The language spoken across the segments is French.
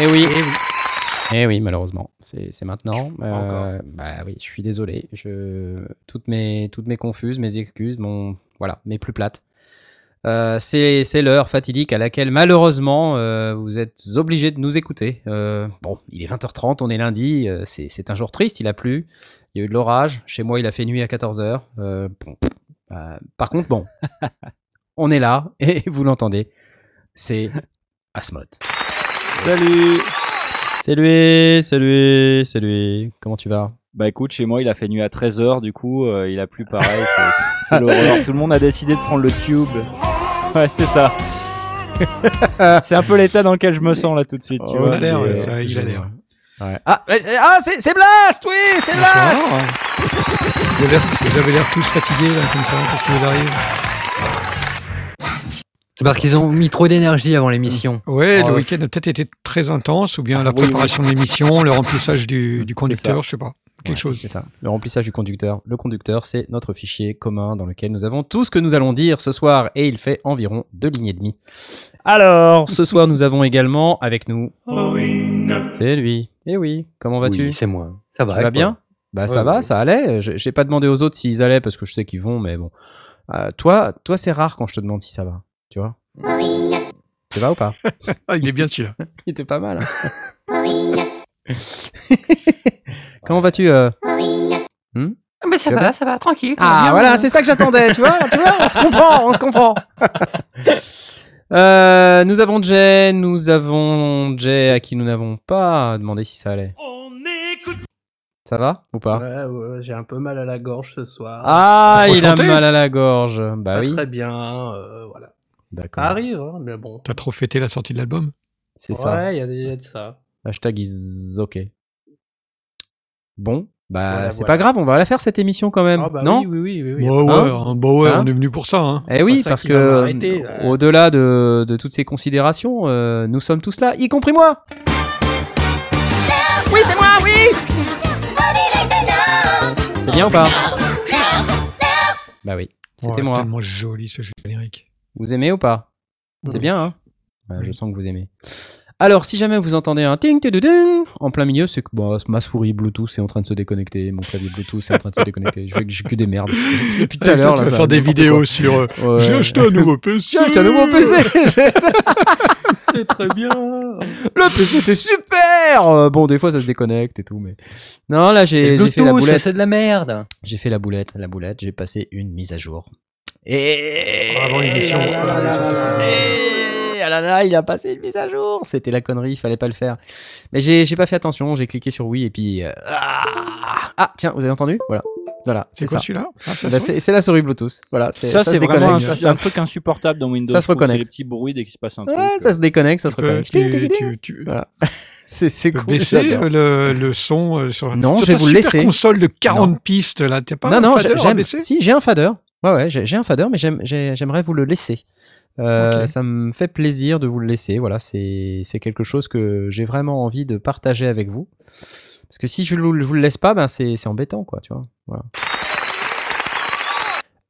Eh oui. Eh oui, malheureusement, c'est maintenant. Euh, Encore. Bah oui, je suis désolé. Je toutes mes toutes mes confuses, mes excuses, mon voilà, mes plus plates. Euh, c'est l'heure fatidique à laquelle malheureusement euh, vous êtes obligés de nous écouter. Euh, bon, il est 20h30, on est lundi, euh, c'est un jour triste, il a plu, il y a eu de l'orage. Chez moi, il a fait nuit à 14h. Euh, bon, par contre, bon, on est là et vous l'entendez, c'est Asmod. Salut C'est lui, c'est lui, c'est lui. Comment tu vas? Bah écoute, chez moi il a fait nuit à 13h, du coup euh, il a plu pareil, c'est- l'horreur. Tout le monde a décidé de prendre le tube. Ouais, c'est ça. c'est un peu l'état dans lequel je me sens là tout de suite, tu Oh, vois. a l'air, ouais, ça, il a l'air. Ouais. Ah, ah, c'est Blast, oui, c'est Blast. Vous avez l'air- vous avez l'air tous fatigués là, comme ça, qu'est-ce qui vous arrive? C'est parce qu'ils ont mis trop d'énergie avant l'émission. Ouais, Oh, le week-end a peut-être été très intense, ou bien la Oui, oui. préparation de l'émission, le remplissage du, du conducteur, je sais pas, quelque Ouais, chose. C'est ça. Le remplissage du conducteur. Le conducteur, c'est notre fichier commun dans lequel nous avons tout ce que nous allons dire ce soir et il fait environ deux lignes et demie. Alors, ce soir, nous avons également avec nous. C'est lui. Eh oui. Comment vas-tu? Oui, c'est moi. Ça va. Vas quoi. bien? Bah ça va, ouais. ça allait. Je- J'ai pas demandé aux autres s'ils allaient parce que je sais qu'ils vont, mais bon. Euh, toi, toi c'est rare quand je te demande si ça va. Tu vas ou pas Ah, il est bien celui-là. Il était pas mal. hein. Comment vas-tu euh Hmm Ah, Mais ça va, ça va, tranquille. Ah bien, voilà, euh. c'est ça que j'attendais, tu vois, tu vois, on se comprend, on se comprend. Euh, nous avons Jay, nous avons Jay à qui nous n'avons pas demandé si ça allait. Ça va ou pas Ouais, ouais, j'ai un peu mal à la gorge ce soir. Ah, il a mal à la gorge. Bah pas oui, très bien, euh, voilà. D'accord. Ça arrive, hein, mais bon. T'as trop fêté la sortie de l'album? C'est ça. Ouais, il y a déjà de ça. Hashtag is ok. Bon, bah Voilà, c'est voilà. pas grave, on va la faire cette émission quand même, Ah bah non? oui, oui, oui, oui, oui. Ouais, ouais, Hein? hein, bah ouais, on est venu pour ça. Hein. Eh oui, parce que euh, au-delà de, de toutes ces considérations, euh, nous sommes tous là, y compris moi. Oui, c'est moi, oui. C'est bien ou pas? Bah oui, c'était moi. tellement joli ce générique. Vous aimez ou pas? C'est Oui. bien, hein? Ouais, Je sens que vous aimez. Alors, si jamais vous entendez un ting ting ding en plein milieu, c'est que bah, ma souris Bluetooth est en train de se déconnecter, mon clavier Bluetooth est en train de se déconnecter. Je fais que j'ai que des merdes. Depuis tout à l'heure, tu là, ça faire des vidéos sur. euh. Ouais. J'ai acheté un nouveau PC. J'ai acheté un nouveau PC. C'est très bien. Le PC, c'est super. Euh, Bon, des fois, ça se déconnecte et tout, mais non, là, j'ai fait la boulette. c'est de la merde. J'ai fait la boulette, la boulette. J'ai passé une mise à jour. Et Avant l'émission. Ah là là ah il a passé une mise à jour. C'était la connerie, il fallait pas le faire. Mais j'ai j'ai pas fait attention. J'ai cliqué sur oui et puis euh, ah, Ah, tiens, vous avez entendu? Voilà, voilà, C'est c'est quoi ça. celui-là? Ah, ça Bah, c'est c'est la souris Bluetooth. Voilà, c'est- Ça, se c'est vraiment un, déconnecte. c'est un truc insupportable dans Windows. Ça se reconnecte. C'est les petits bruits dès qu'il se passe un truc. Ouais, ça se déconnecte, ça se Tu reconnecte. tu- Voilà. C'est c'est cool. baisser euh, le, le son euh, sur, Non, je vais vous le laisser. console de 40 Non. pistes là, t'as pas non, un non, fader à j'aime. baisser? Si, j'ai un fader. Ouais, ouais, j'ai un fader, mais j'aime- j'ai- j'aimerais vous le laisser. Euh. Ça me fait plaisir de vous le laisser. Voilà, c'est quelque chose que j'ai vraiment envie de partager avec vous. Parce que si je vous, vous le laisse pas, ben c'est c'est embêtant, quoi, tu vois. Voilà.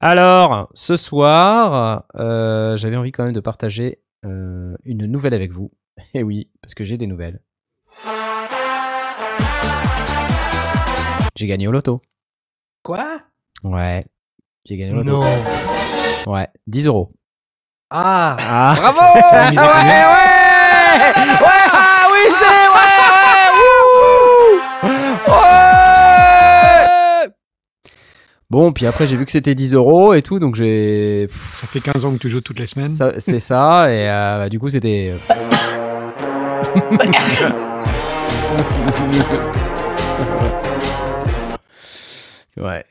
Alors, ce soir, euh, j'avais envie quand même de partager euh, une nouvelle avec vous. Et oui, parce que j'ai des nouvelles. J'ai gagné au loto. Quoi? Ouais, j'ai gagné au loto. Non. Ouais, 10 euros. Ah Ah, Bravo combien ouais Ouais, ah oui, c'est ouais, ouais, wouh Ouais Bon, puis après, j'ai vu que c'était 10 euros et tout, donc j'ai. Ça fait 15 ans que tu joues toutes les semaines. ça- C'est ça, et euh, bah, du coup, c'était. ouais.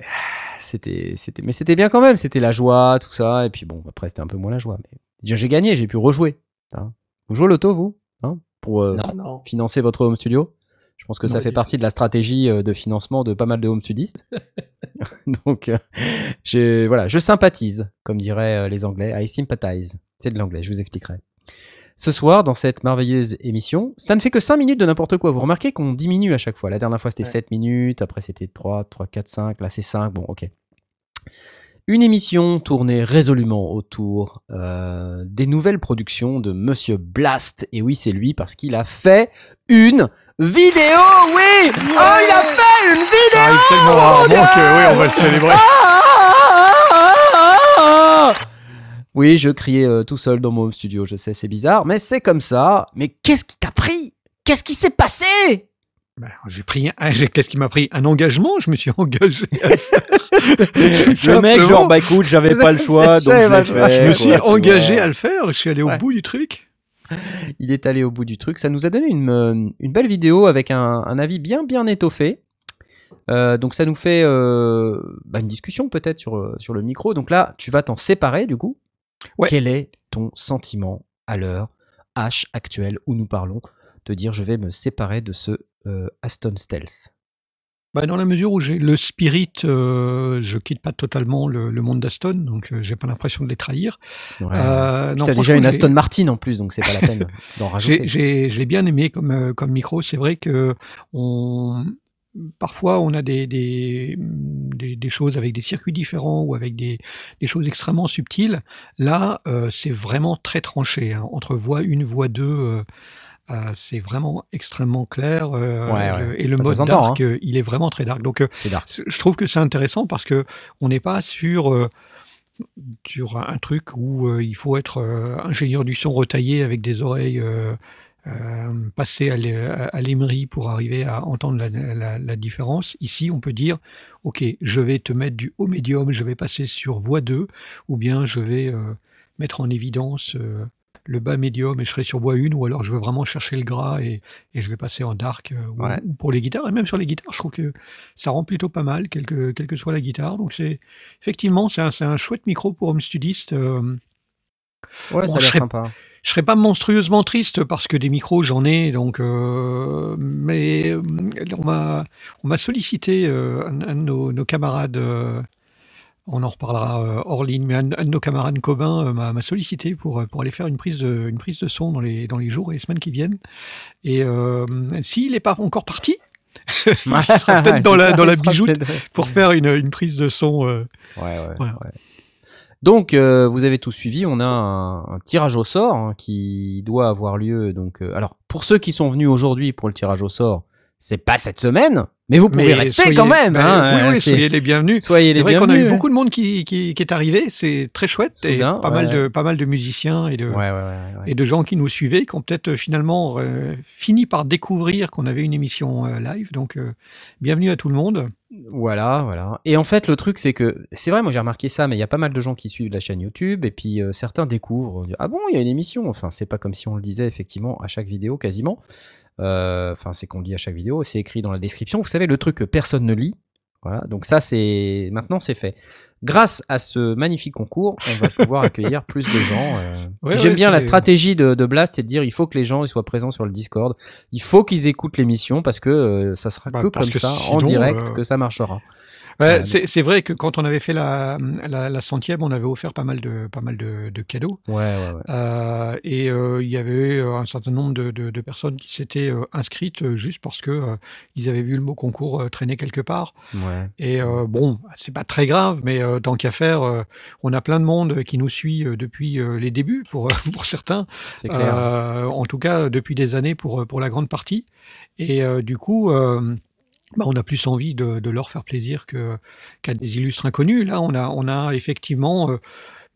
C'était, c'était, mais c'était bien quand même. C'était la joie, tout ça. Et puis bon, après c'était un peu moins la joie. Mais déjà j'ai gagné, j'ai pu rejouer. hein. Vous jouez au loto, vous Hein Pour euh, Non. Non. financer votre home studio? Je pense que ça fait partie de la stratégie euh, de financement de pas mal de home studistes. Donc, euh, je, voilà, je sympathise, comme diraient les Anglais. I sympathize. C'est de l'anglais, je vous expliquerai. Ce soir, dans cette merveilleuse émission, ça ne fait que 5 minutes de n'importe quoi. Vous remarquez qu'on diminue à chaque fois. La dernière fois, c'était Ouais. 7 minutes, après c'était 3, 3, 4, 5, là c'est 5. Bon, ok. Une émission tournée résolument autour euh, des nouvelles productions de Monsieur Blast. Et oui, c'est lui parce qu'il a fait une vidéo. Oui, oh, il a fait une vidéo. Ça arrive tellement rarement que oui, on va le célébrer. Oui, je criais euh, tout seul dans mon home studio, je sais, c'est bizarre, mais c'est comme ça. Mais qu'est-ce qui t'a pris? Qu'est-ce qui s'est passé? Ben, j'ai pris un, qu'est-ce qui m'a pris? Un engagement, je me suis engagé. à le faire. Le mec, genre, bah écoute, j'avais pas le choix, donc je l'ai fait. je me suis engagé à le faire. Je suis allé au bout du truc. Il est allé au bout du truc. Ça nous a donné une, euh, une belle vidéo avec un, un avis bien bien étoffé. Euh, donc ça nous fait euh, bah, une discussion peut-être sur, sur le micro. Donc là, tu vas t'en séparer du coup. Ouais. Quel est ton sentiment à l'heure H actuelle où nous parlons de dire je vais me séparer de ce euh, Aston Stealth Bah, dans la mesure où j'ai le spirit, euh, je quitte pas totalement le, le monde d'Aston, donc euh, j'ai pas l'impression de les trahir. Ouais. Euh, non, t'as déjà une Aston Martin en plus, donc c'est pas la peine d'en rajouter. j'ai- je l'ai bien aimé comme, euh, comme micro. C'est vrai que on, parfois on a des, des, des, des choses avec des circuits différents ou avec des, des choses extrêmement subtiles. Là, euh, c'est vraiment très tranché. hein. Entre voix 1, voix 2, euh, euh, c'est vraiment extrêmement clair. Ouais, ouais. le- et le Bah, mode dark, euh, il est vraiment très dark. Donc, dark. je trouve que c'est intéressant parce que on n'est pas sur sur un truc où il faut être ingénieur du son retaillé avec des oreilles euh, passées à l'é- à l'émery pour arriver à entendre la, la- la différence. Ici, on peut dire, ok, je vais te mettre du haut médium, je vais passer sur voix 2, ou bien je vais euh, mettre en évidence euh, le bas médium et je serai sur voix 1, ou alors je veux vraiment chercher le gras et, et je vais passer en dark ou, Ouais. ou pour les guitares. Et même sur les guitares, je trouve que ça rend plutôt pas mal, quelle que, quelle que soit la guitare. Donc c'est effectivement, c'est un, un chouette micro pour home studiste. Ouais, ça Bon, a je l'air serais- sympa. je serais pas monstrueusement triste parce que des micros j'en ai donc euh, mais euh, on m'a on m'a sollicité euh, un, un de nos, nos camarades euh, on en reparlera euh, hors ligne mais un, un de nos camarades communs euh, m'a sollicité pour pour aller faire une prise de une prise de son dans les dans les jours et les semaines qui viennent et euh, s'il n'est pas encore parti il sera peut-être dans la dans la bijoute pour faire une, une prise de son euh, Ouais, ouais, Voilà. ouais. Donc, euh, vous avez tout suivi. On a un, tirage au sort hein, qui doit avoir lieu. Donc, euh, alors, pour ceux qui sont venus aujourd'hui pour le tirage au sort, c'est pas cette semaine, mais vous pouvez mais rester soyez- quand même. bah, hein, oui oui soyez les bienvenus soyez C'est les vrai qu'on a eu beaucoup de monde qui, qui, qui est arrivé, c'est très chouette, Soudain, et pas, ouais. mal de, pas mal de musiciens et de, Ouais, ouais, et de gens qui nous suivaient, qui ont peut-être euh, finalement euh, fini par découvrir qu'on avait une émission euh, live. Donc, euh, bienvenue à tout le monde. Voilà, voilà. Et en fait, le truc, c'est que c'est vrai, moi j'ai remarqué ça, mais il y a pas mal de gens qui suivent la chaîne YouTube, et puis certains découvrent, on dit, ah bon, il y a une émission? Enfin, c'est pas comme si on le disait effectivement à chaque vidéo quasiment. Euh, Enfin, c'est qu'on le dit à chaque vidéo, c'est écrit dans la description. Vous savez, le truc que personne ne lit. Voilà. Donc ça, c'est maintenant c'est fait. Grâce à ce magnifique concours, on va pouvoir accueillir plus de gens. euh. Ouais, J'aime ouais, bien la stratégie de, de Blast, c'est de dire il faut que les gens ils soient présents sur le Discord. Il faut qu'ils écoutent l'émission parce que euh, ça sera Bah, que comme que ça, en direct, euh, que ça marchera. Ouais, Euh, c'est vrai que quand on avait fait la, la, la centième, on avait offert pas mal de, pas mal de, de cadeaux. Ouais, ouais, ouais. Euh, et euh, il y avait euh, un certain nombre de, de- de personnes qui s'étaient inscrites juste parce que euh, ils avaient vu le mot concours traîner quelque part. ouais. Et euh, bon, c'est pas très grave, mais euh, tant qu'à faire, euh, on a plein de monde qui nous suit depuis les débuts, pour, pour certains. Clair. Euh, en tout cas, depuis des années pour, pour la grande partie. Et euh, du coup, euh, bah, on a plus envie de, de leur faire plaisir qu'à des illustres inconnus. Là, on a, on a effectivement euh,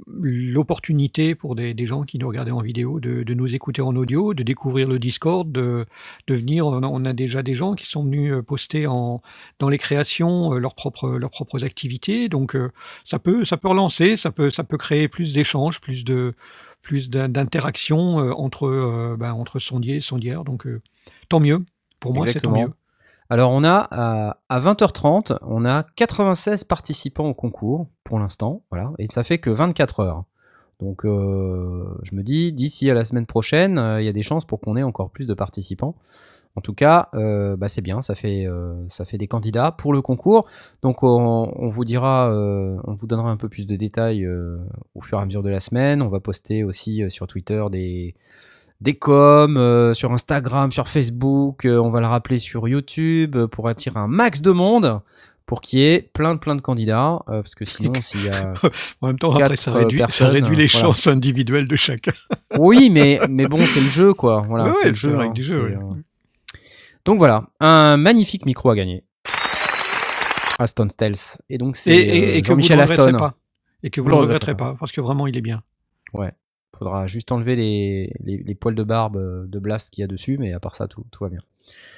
l'opportunité pour des, des gens qui nous regardaient en vidéo de, de nous écouter en audio, de découvrir le Discord, de, de venir. On a, on a déjà des gens qui sont venus euh, poster en, dans les créations euh, leurs propres, leurs propres activités. Donc, ça, peut, ça peut relancer, ça peut, ça peut créer plus d'échanges, plus de plus d'in- d'interaction entre, ben, entre sondiers et sondières. Donc, tant mieux. Pour moi, c'est tant mieux. Alors, on a à, à 20h30, on a 96 participants au concours pour l'instant, voilà, et ça fait que 24 heures. Donc euh, je me dis, d'ici à la semaine prochaine, euh, il y a des chances pour qu'on ait encore plus de participants. En tout cas, euh, bah, c'est bien, ça fait, euh, des candidats pour le concours. Donc on, vous dira, euh, on vous donnera un peu plus de détails euh, au fur et à mesure de la semaine. On va poster aussi euh, sur Twitter des, des coms, euh, sur Instagram, sur Facebook. euh, on va le rappeler sur YouTube euh, pour attirer un max de monde. Pour qu'il y ait plein de plein de candidats, parce que sinon, s'il y a En même temps, après, ça réduit, ça personnes, réduit les voilà. chances individuelles de chacun. Oui, mais, mais bon, c'est le jeu, quoi. Voilà, Ouais, c'est le jeu. hein, règle du jeu, ouais. Donc voilà, un magnifique micro à gagner. Aston Stealth. Et donc c'est et- et que vous ne Jean-Michel Aston. pas. Et que vous ne le regretterez pas, parce que vraiment, il est bien. Ouais. Faudra juste enlever les, les, les poils de barbe euh, de Blast qu'il y a dessus, mais à part ça, tout, tout va bien.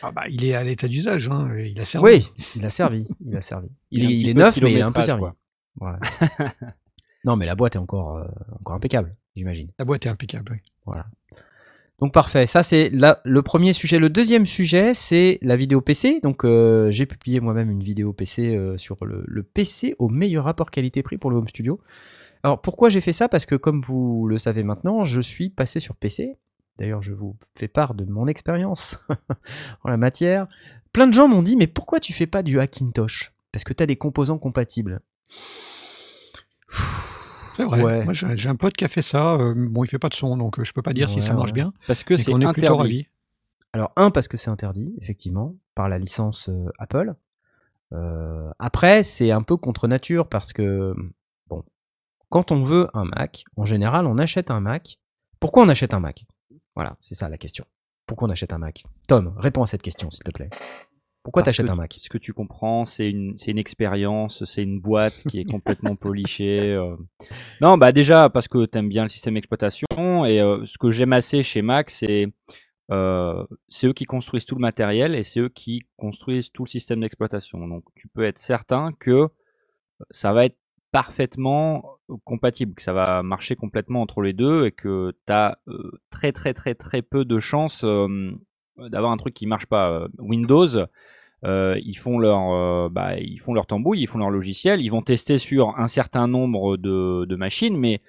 Ah bah, il est à l'état d'usage, hein, il a servi. Oui, il a servi. Il a servi. Il, Il est, il neuf, mais il a un peu servi. quoi. Ouais. non, mais la boîte est encore, euh, encore impeccable, j'imagine. La boîte est impeccable. oui. Donc parfait, ça c'est la- le premier sujet. Le deuxième sujet, c'est la vidéo PC. Donc euh, j'ai publié moi-même une vidéo PC euh, sur le, le PC au meilleur rapport qualité-prix pour le home studio. Alors pourquoi j'ai fait ça? Parce que comme vous le savez maintenant, je suis passé sur PC. D'ailleurs, je vous fais part de mon expérience en la matière. Plein de gens m'ont dit, mais pourquoi tu fais pas du Hackintosh? Parce que tu as des composants compatibles. C'est vrai. Ouais. Moi, j'ai un pote qui a fait ça. euh, bon, il fait pas de son, donc euh, je peux pas dire si ça marche ouais. bien. Parce que c'est interdit. ravis. Alors, un, parce que c'est interdit, effectivement, par la licence euh, Apple. Euh, après, c'est un peu contre nature parce que, quand on veut un Mac, en général, on achète un Mac. Pourquoi on achète un Mac? Voilà, c'est ça la question. Pourquoi on achète un Mac? Tom, réponds à cette question, s'il te plaît. Pourquoi t'achètes que un Mac? Ce que tu comprends, c'est une, expérience, c'est une boîte qui est complètement polichée. euh. Non, bah déjà parce que tu aimes bien le système d'exploitation et euh, ce que j'aime assez chez Mac, c'est euh, c'est eux qui construisent tout le matériel et c'est eux qui construisent tout le système d'exploitation. Donc tu peux être certain que ça va être parfaitement compatible, que ça va marcher complètement entre les deux et que tu as très très très très peu de chances euh, d'avoir un truc qui marche pas. Euh, Windows, euh, ils font leur, euh, bah, ils font leur tambouille, ils font leur logiciel, ils vont tester sur un certain nombre de, machines, mais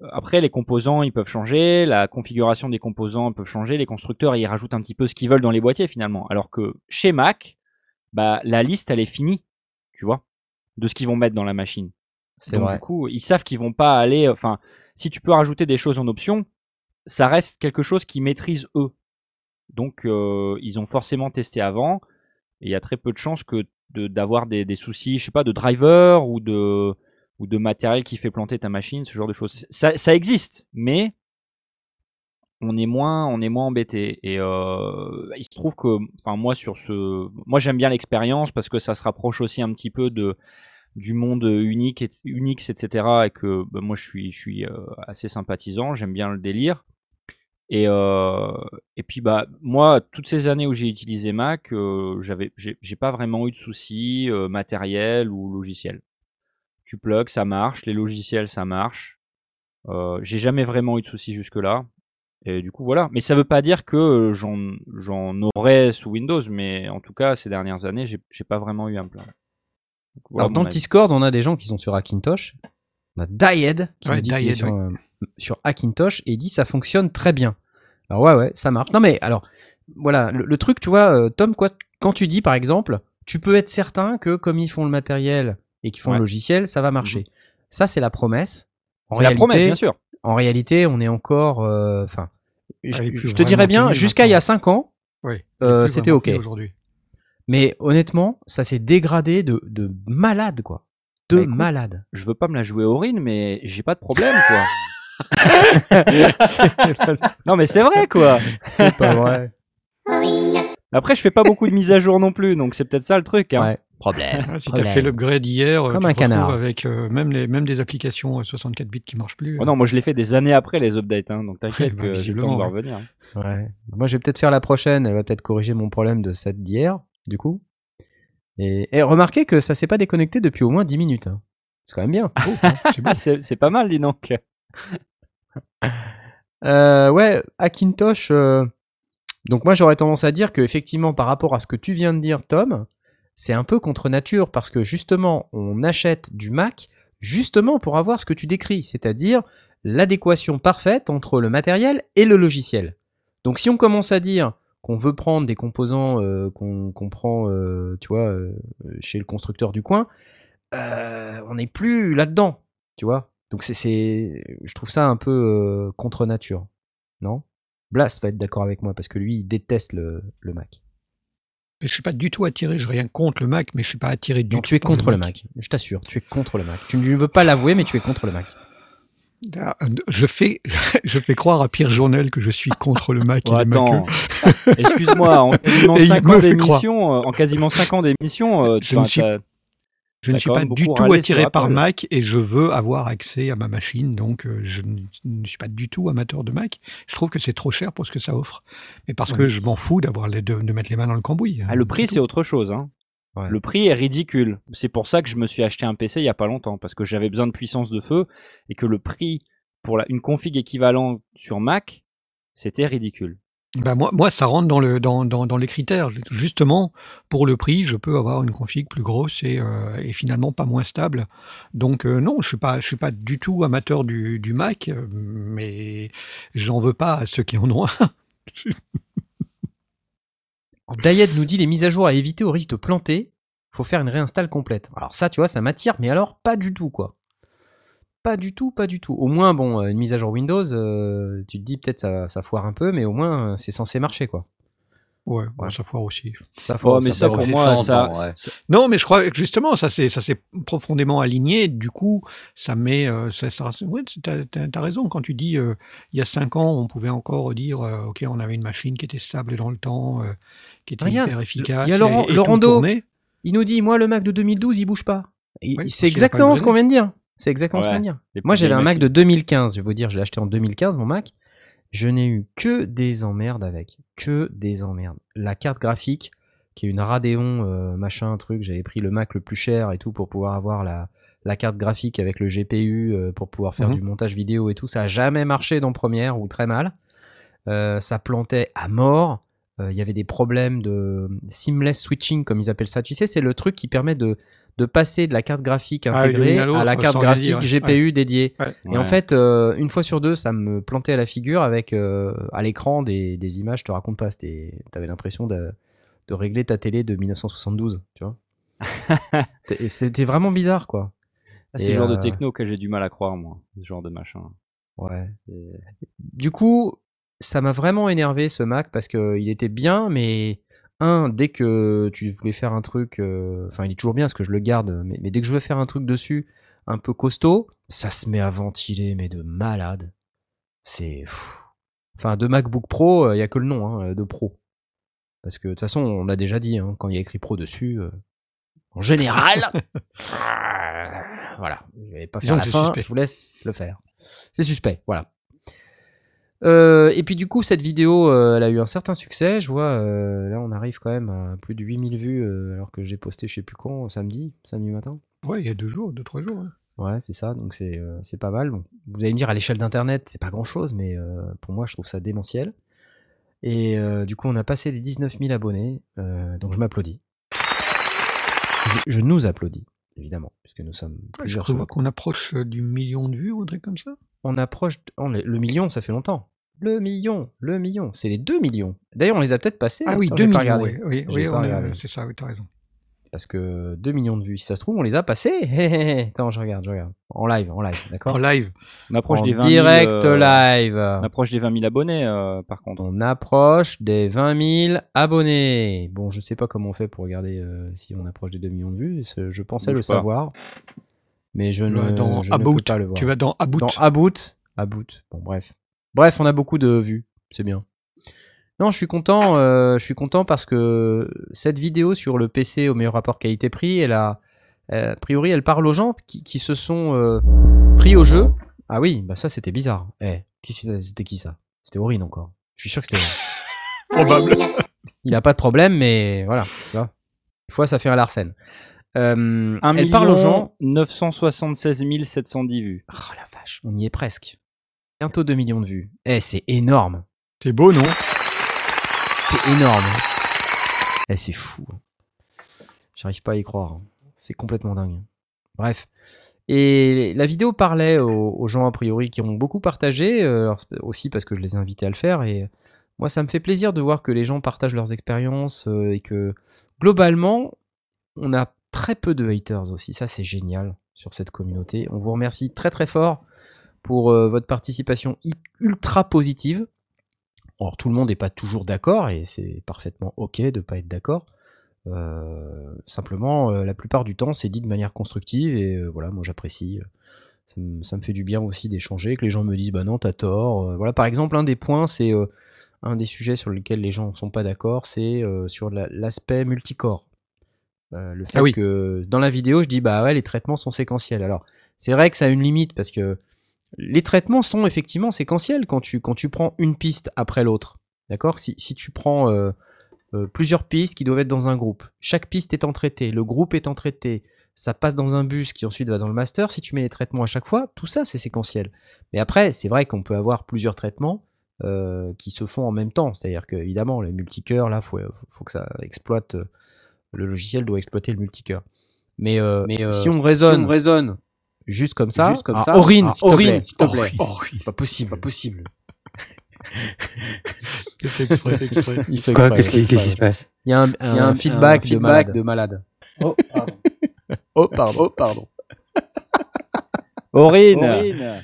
euh, après les composants ils peuvent changer, la configuration des composants peuvent changer, les constructeurs ils rajoutent un petit peu ce qu'ils veulent dans les boîtiers finalement. Alors que chez Mac, bah, la liste elle est finie, tu vois, de ce qu'ils vont mettre dans la machine. C'est Donc vrai. du coup, ils savent qu'ils vont pas aller. Enfin, si tu peux rajouter des choses en option, ça reste quelque chose qu'ils maîtrisent eux. Donc, euh, ils ont forcément testé avant. Et il y a très peu de chances que de- d'avoir des, des soucis, je sais pas, de driver ou de ou de matériel qui fait planter ta machine, ce genre de choses. Ça, ça existe, mais on est moins, on est moins embêté. Et euh, il se trouve que, enfin moi sur ce, moi j'aime bien l'expérience parce que ça se rapproche aussi un petit peu de du monde unique, et- Unix, etc. Et que bah, moi je suis, je suis euh, assez sympathisant, j'aime bien le délire. Et, euh, et puis bah moi toutes ces années où j'ai utilisé Mac, euh, j'avais, j'ai pas vraiment eu de soucis euh, matériels ou logiciels. Tu plugs, ça marche, les logiciels ça marche. Euh, j'ai jamais vraiment eu de soucis jusque là. Et du coup voilà. Mais ça veut pas dire que euh, j'en j'en aurais sous Windows, mais en tout cas ces dernières années j'ai pas vraiment eu un plan. Voilà Alors, dans le. Discord, on a des gens qui sont sur Hackintosh. On a Died qui Ouais, nous dit est sur, euh, sur Hackintosh et dit ça fonctionne très bien. Alors ouais, ouais, ça marche. Non mais alors, voilà, le, le truc, tu vois, euh, Tom, quoi, quand tu dis par exemple, tu peux être certain que comme ils font le matériel et qu'ils font Ouais. le logiciel, ça va marcher. Ça, c'est la promesse. C'est la promesse bien sûr. En réalité, on est encore, euh, enfin, je, plus je te dirais bien, jusqu'à il y a maintenant. 5 ans, Oui. euh, c'était ok. Aujourd'hui. Mais honnêtement, ça s'est dégradé de, de malade, quoi. De Bah, écoute, malade. Je veux pas me la jouer au RIN, mais j'ai pas de problème quoi. non mais c'est vrai quoi. C'est pas vrai. Après je fais pas beaucoup de mises à jour non plus, donc c'est peut-être ça le truc. Hein. Ouais. Problème. Ah, si tu as Problème. fait l'upgrade hier, euh, Comme tu un canard. avec euh, même, les, même des applications euh, 64 bits qui marchent plus. Oh non, moi je l'ai fait des années après les updates, hein, donc t'inquiète Ouais, bah, que j'ai le temps ouais. revenir. Ouais. Moi, je vais peut-être faire la prochaine. Elle va peut-être corriger mon problème de cette d'hier, du coup. Et, et remarquez que ça s'est pas déconnecté depuis au moins 10 minutes. hein. C'est quand même bien. Oh, hein, c'est bon. C'est c'est pas mal, dis donc. Euh, ouais, Hackintosh. euh, Donc moi j'aurais tendance à dire que effectivement par rapport à ce que tu viens de dire Tom, c'est un peu contre nature parce que justement on achète du Mac justement pour avoir ce que tu décris, c'est-à-dire l'adéquation parfaite entre le matériel et le logiciel. Donc si on commence à dire qu'on veut prendre des composants euh, qu'on prend, euh, tu vois, euh, chez le constructeur du coin, on n'est plus là-dedans, tu vois. Donc c'est, je trouve ça un peu contre nature, non? Blast va être d'accord avec moi parce que lui, il déteste le, le Mac. Je suis pas du tout attiré, je rien contre le Mac, mais je suis pas attiré du Non, tout. tu es contre le Mac. Je t'assure, tu es contre le Mac. Tu ne veux pas l'avouer, mais tu es contre le Mac. Je fais, je fais croire à Pierre Journel que je suis contre le Mac Oh, et les attends, excuse-moi, en quasiment Et il 5 me ans fait croire. d'émission, euh, en quasiment 5 ans d'émission, euh, Je ne suis- Je ne pas du tout attiré par Apple. Mac et je veux avoir accès à ma machine, donc euh, je ne suis pas du tout amateur de Mac. Je trouve que c'est trop cher pour ce que ça offre, mais parce que je m'en fous d'avoir les de, de mettre les mains dans le cambouis. Ah, le prix, c'est c'est autre chose. Hein. Ouais. Le prix est ridicule. C'est pour ça que je me suis acheté un PC il y a pas longtemps, parce que j'avais besoin de puissance de feu et que le prix pour la- une config équivalente sur Mac, c'était ridicule. Bah, moi, moi, ça rentre dans, le, dans, dans, dans les critères. Justement, pour le prix, je peux avoir une config plus grosse et, euh, et finalement pas moins stable. Donc euh, non, je suis pas, je suis pas du tout amateur du, du Mac, euh, mais j'en veux pas à ceux qui en ont un. Dayed nous dit les mises à jour à éviter au risque de planter. Faut faire une réinstall complète. Alors ça, tu vois, ça m'attire, mais alors pas du tout, quoi. Pas du tout, pas du tout. Au moins, bon, euh, une mise à jour Windows, euh, tu te dis peut-être ça, ça foire un peu, mais au moins euh, c'est censé marcher, quoi. Ouais, bon, Ouais. ça foire aussi. Ça foire, mais ça, foire pour aussi. moi, ça, ça- Non, mais je crois que justement, ça s'est ça s'est profondément aligné. Du coup, ça met. euh, ça, ça, ouais, t'as, t'as raison quand tu dis euh, il y a cinq ans, on pouvait encore dire euh, ok, on avait une machine qui était stable dans le temps, euh, qui était Regarde, hyper efficace. il y a Laurent- et, et. Il nous dit, moi, le Mac de 2012, il bouge pas. Oui, c'est exactement ce qu'on vient de dire. C'est exactement ce qu'on vient de dire. Moi, j'avais un Mac de machines. 2015. Je vais vous dire, je l'ai acheté en 2015, mon Mac. Je n'ai eu que des emmerdes avec. Que des emmerdes. La carte graphique, qui est une Radeon, euh, machin, truc. J'avais pris le Mac le plus cher et tout pour pouvoir avoir la, la carte graphique avec le GPU euh, pour pouvoir faire Mhm. du montage vidéo et tout. Ça a jamais marché dans Premiere ou très mal. Euh, ça plantait à mort. Il y avait des problèmes de seamless switching, comme ils appellent ça. Tu sais, c'est le truc qui permet de, de passer de la carte graphique Ah, intégrée à la carte graphique dire, ouais. GPU dédiée. Ouais. Et en fait, euh, une fois sur deux, ça me plantait à la figure avec euh, à l'écran des, des images, je te raconte pas, c'était- t'avais l'impression de, de régler ta télé de 1972, tu vois. C'était vraiment bizarre, quoi. Ah, c'est le genre euh, de techno que j'ai du mal à croire, moi. Ce genre de machin. Ouais. Du coup, ça m'a vraiment énervé ce Mac parce que il était bien, mais un, dès que tu voulais faire un truc, euh, enfin, il est toujours bien parce que je le garde, mais, mais dès que je veux faire un truc dessus un peu costaud, ça se met à ventiler, mais de malade. C'est. Enfin, de MacBook Pro, il y a que le nom hein, de Pro. Parce que de toute façon, on l'a déjà dit, hein, quand il y a écrit Pro dessus, euh, en général, euh, voilà, je vais pas Disons faire la fin, suspect. je vous laisse le faire. C'est suspect, voilà. Euh, et puis du coup, cette vidéo, euh, elle a eu un certain succès. Je vois, euh, là, on arrive quand même à plus de 8000 vues, alors que j'ai posté, je sais plus quand, samedi, samedi matin. Ouais, il y a deux jours, deux trois jours. hein. Ouais, c'est ça, donc c'est pas mal. Bon, vous allez me dire, à l'échelle d'Internet, c'est pas grand-chose, mais pour moi, je trouve ça démentiel. Et du coup, on a passé les 19 000 abonnés, donc je m'applaudis. Je, je nous applaudis, évidemment, puisque nous sommes Ouais, Je plusieurs crois qu'on approche du million de vues ou un truc comme ça. On approche... on le million, ça fait longtemps. Le million, le million, c'est les 2 millions. D'ailleurs, on les a peut-être passés. Ah oui, Attends, 2 j'ai pas millions. Oui, oui, regardé. c'est ça, oui, t'as raison. Parce que 2 millions de vues, si ça se trouve, on les a passés. Attends, je regarde, je regarde. En live, en live, d'accord En live. On approche En des 20 000, direct euh, live. On approche des 20 000 abonnés, euh, par contre. On approche des 20 000 abonnés. Bon, je sais pas comment on fait pour regarder euh, si on approche des 2 millions de vues. Je pensais Bouge le pas. savoir. Mais je Tu vas ne, dans je ne About. peux pas le voir. Tu vas dans About. Dans About. About. Bon, bref. Bref, on a beaucoup de vues. C'est bien. Non, je suis content. euh, je suis content parce que cette vidéo sur le PC au meilleur rapport qualité-prix, elle a, euh, a priori, elle parle aux gens qui, qui se sont euh, pris au jeu. Ah oui, bah ça c'était bizarre. Eh, qui c'était qui ça? C'était Aurine encore. Je suis sûr que c'était. Probable. Il a pas de problème, mais voilà. Tu vois. Des fois, ça fait un Larsen. Euh, 1 elle parle aux gens. 976 710 vues. Oh la vache, on y est presque. Bientôt 2 millions de vues. Eh, c'est énorme. C'est beau, non? C'est énorme. Eh, c'est fou. J'arrive pas à y croire. hein. C'est complètement dingue. Bref. Et la vidéo parlait aux, aux gens a priori qui ont beaucoup partagé, euh, aussi parce que je les ai invités à le faire. Et moi, ça me fait plaisir de voir que les gens partagent leurs expériences euh, et que globalement, on a très peu de haters aussi. Ça, c'est génial sur cette communauté. On vous remercie très très fort pour euh, votre participation ultra positive. Alors, tout le monde n'est pas toujours d'accord et c'est parfaitement ok de ne pas être d'accord. Euh, simplement, euh, la plupart du temps, c'est dit de manière constructive et voilà, moi j'apprécie. Ça me, ça me fait du bien aussi d'échanger, que les gens me disent bah non, t'as tort. Voilà, par exemple, un des points, c'est un des sujets sur lesquels les gens ne sont pas d'accord, c'est sur la- l'aspect multicore. Euh, le fait Ah oui. que dans la vidéo, je dis bah ouais, les traitements sont séquentiels. Alors, c'est vrai que ça a une limite parce que les traitements sont effectivement séquentiels quand tu, quand tu prends une piste après l'autre. D'accord? Si, si tu prends euh, euh, plusieurs pistes qui doivent être dans un groupe, chaque piste étant traitée, le groupe étant traité, ça passe dans un bus qui ensuite va dans le master. Si tu mets les traitements à chaque fois, tout ça c'est séquentiel. Mais après, c'est vrai qu'on peut avoir plusieurs traitements euh, qui se font en même temps. C'est-à-dire que évidemment, le multicœur, là, faut, faut que ça exploite. le logiciel doit exploiter le multicœur. Mais, Mais, si on raisonne, si on raisonne juste comme ça, juste comme ah, ça, Aurine, ah, s'il te Aurine, plaît. s'il te plaît. C'est pas possible, pas possible. J'ai fait exprès, fait exprès. Il fait Quoi exprès, Qu'est-ce qui se passe Il y a un, a un feedback, de, malade. de malade. Oh, pardon. Oh, pardon. Oh, pardon. Aurine,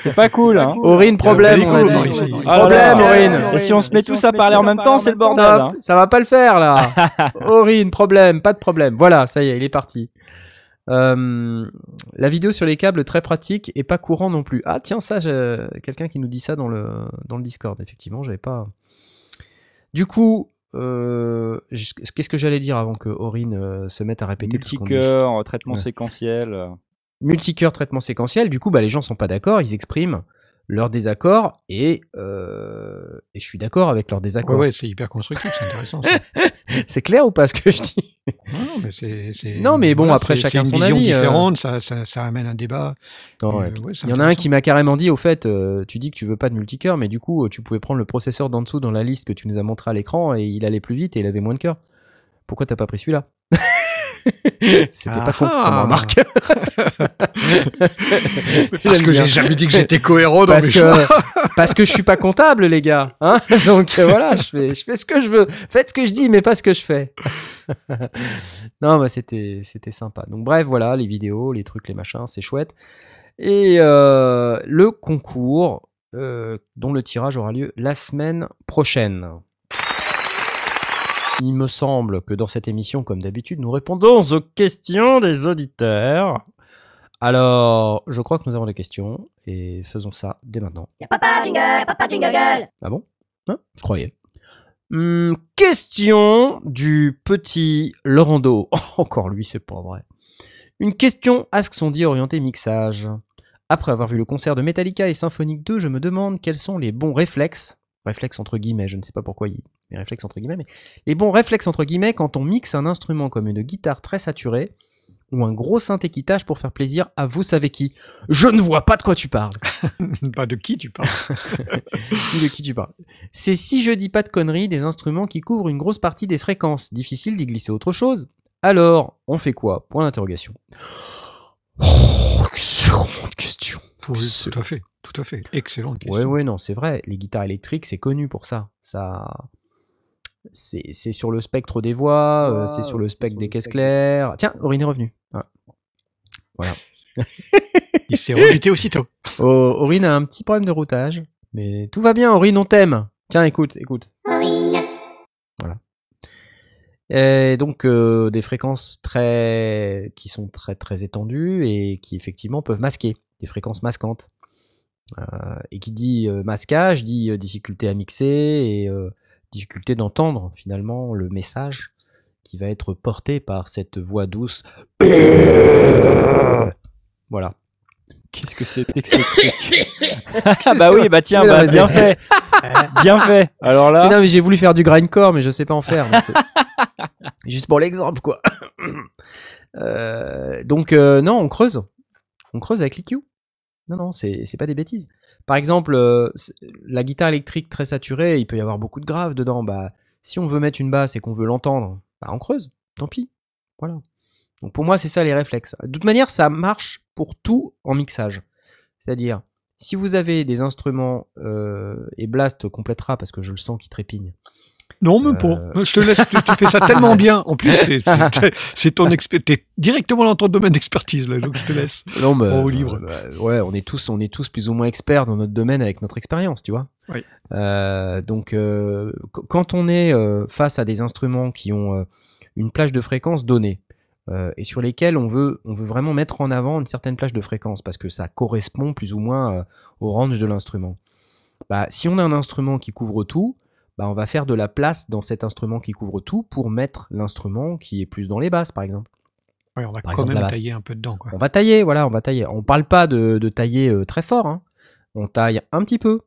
c'est pas cool, hein. Aurine, problème. On a dit. Il- Ah Problème. Aurine. Et si on se met tous à parler en même temps, c'est le bordel. Ça va, hein. ça va pas le faire là. Aurine, problème, pas de problème. Voilà, ça y est, il est parti. Euh, la vidéo sur les câbles très pratique et pas courant non plus. Ah tiens, ça, quelqu'un qui nous dit ça dans le dans le Discord. Effectivement, j'avais pas. Du coup, euh, qu'est-ce que j'allais dire avant que Aurine euh, se mette à répéter Multicœur, traitement Ouais. séquentiel. multicœur traitement séquentiel, du coup, bah, les gens sont pas d'accord, ils expriment leur désaccord et, euh, et je suis d'accord avec leur désaccord. ouais, c'est hyper constructif, c'est intéressant. C'est clair ou pas ce que je dis? Non, mais c'est, c'est- Non, mais bon, après, chacun c'est son une vision avis, euh. différente, ça, ça, ça amène un débat. Non, Euh, ouais. ouais, c'est Il y en a un qui m'a carrément dit, au fait, euh, tu dis que tu veux pas de multicœur, mais du coup, euh, tu pouvais prendre le processeur d'en dessous dans la liste que tu nous as montré à l'écran et il allait plus vite et il avait moins de cœur. Pourquoi t'as pas pris celui-là? C'était pas con, Ah. remarque. Parce que j'ai jamais dit que j'étais cohérent dans parce mes que choix. parce que je suis pas comptable les gars hein. Donc euh, voilà je fais je fais ce que je veux. Faites ce que je dis mais pas ce que je fais. Non bah c'était c'était sympa. Donc bref voilà les vidéos les trucs les machins c'est chouette. Et euh, le concours euh, dont le tirage aura lieu la semaine prochaine il me semble que dans cette émission, comme d'habitude, nous répondons aux questions des auditeurs. Alors, je crois que nous avons des questions et faisons ça dès maintenant. Papa jingle, papa jingle. Ah bon? Hein? Je croyais. Hum, question du petit Laurando. Oh, encore lui, c'est pas vrai. Une question Ask son dit orientée mixage. Après avoir vu le concert de Metallica et Symphonique 2, je me demande quels sont les bons réflexes, réflexes entre guillemets, je ne sais pas pourquoi il les réflexes entre guillemets, mais les bons réflexes entre guillemets quand on mixe un instrument comme une guitare très saturée ou un gros synthé qui tâche pour faire plaisir à vous savez qui. Je ne vois pas de quoi tu parles. Pas de qui tu parles. de qui tu parles. C'est si je dis pas de conneries, des instruments qui couvrent une grosse partie des fréquences. Difficile d'y glisser autre chose. Alors, on fait quoi? Point d'interrogation. Oh, excellente question. Oui, tout à fait, tout à fait. Excellente question. Ouais, ouais, non, c'est vrai. Les guitares électriques, c'est connu pour ça. Ça, c'est c'est sur le spectre des voix, euh, c'est sur le spectre des caisses claires. Tiens, Aurine est revenu. Voilà. Il s'est rebuté aussitôt. Oh, Aurine a un petit problème de routage, mais tout va bien. Aurine, on t'aime. Tiens, écoute, écoute. Et donc euh, des fréquences très qui sont très très étendues et qui effectivement peuvent masquer des fréquences masquantes. Euh, et qui dit euh, masquage dit euh, difficulté à mixer et euh, difficulté d'entendre finalement le message qui va être porté par cette voix douce. voilà. Qu'est-ce que c'était que ce truc Ah bah oui, bah tiens, Mais bah, mais bien c'est- fait. bien fait. Alors Mais là, non mais j'ai voulu faire du grindcore mais je sais pas en faire. donc Juste pour l'exemple quoi. Euh, donc euh, non on creuse. On creuse avec l'EQ. Non non c'est c'est pas des bêtises. Par exemple euh, la guitare électrique très saturée il peut y avoir beaucoup de graves dedans. Bah si on veut mettre une basse et qu'on veut l'entendre bah on creuse. Tant pis. Voilà. Donc pour moi, c'est ça les réflexes. De toute manière, ça marche pour tout en mixage. C'est-à-dire, si vous avez des instruments, euh, et Blast complétera parce que je le sens qui trépigne. Non, même Euh. pas. Je te laisse, tu, tu fais ça tellement bien. En plus, c'est- ton t'es directement dans ton domaine d'expertise, là, donc je te laisse. Non, mais, au livre. euh, bah, ouais, on est tous, on est tous plus ou moins experts dans notre domaine avec notre expérience, tu vois. Oui. Euh, donc, euh, qu- quand on est euh, face à des instruments qui ont euh, une plage de fréquence donnée euh, et sur lesquels on veut, on veut vraiment mettre en avant une certaine plage de fréquence parce que ça correspond plus ou moins euh, au range de l'instrument. Bah, si on a un instrument qui couvre tout, bah, on va faire de la place dans cet instrument qui couvre tout pour mettre l'instrument qui est plus dans les basses, par exemple. Ouais, on va Par quand exemple, même tailler un peu dedans, quoi. On va tailler, voilà, on va tailler. On parle pas de, de tailler euh, très fort, hein. on taille un petit peu.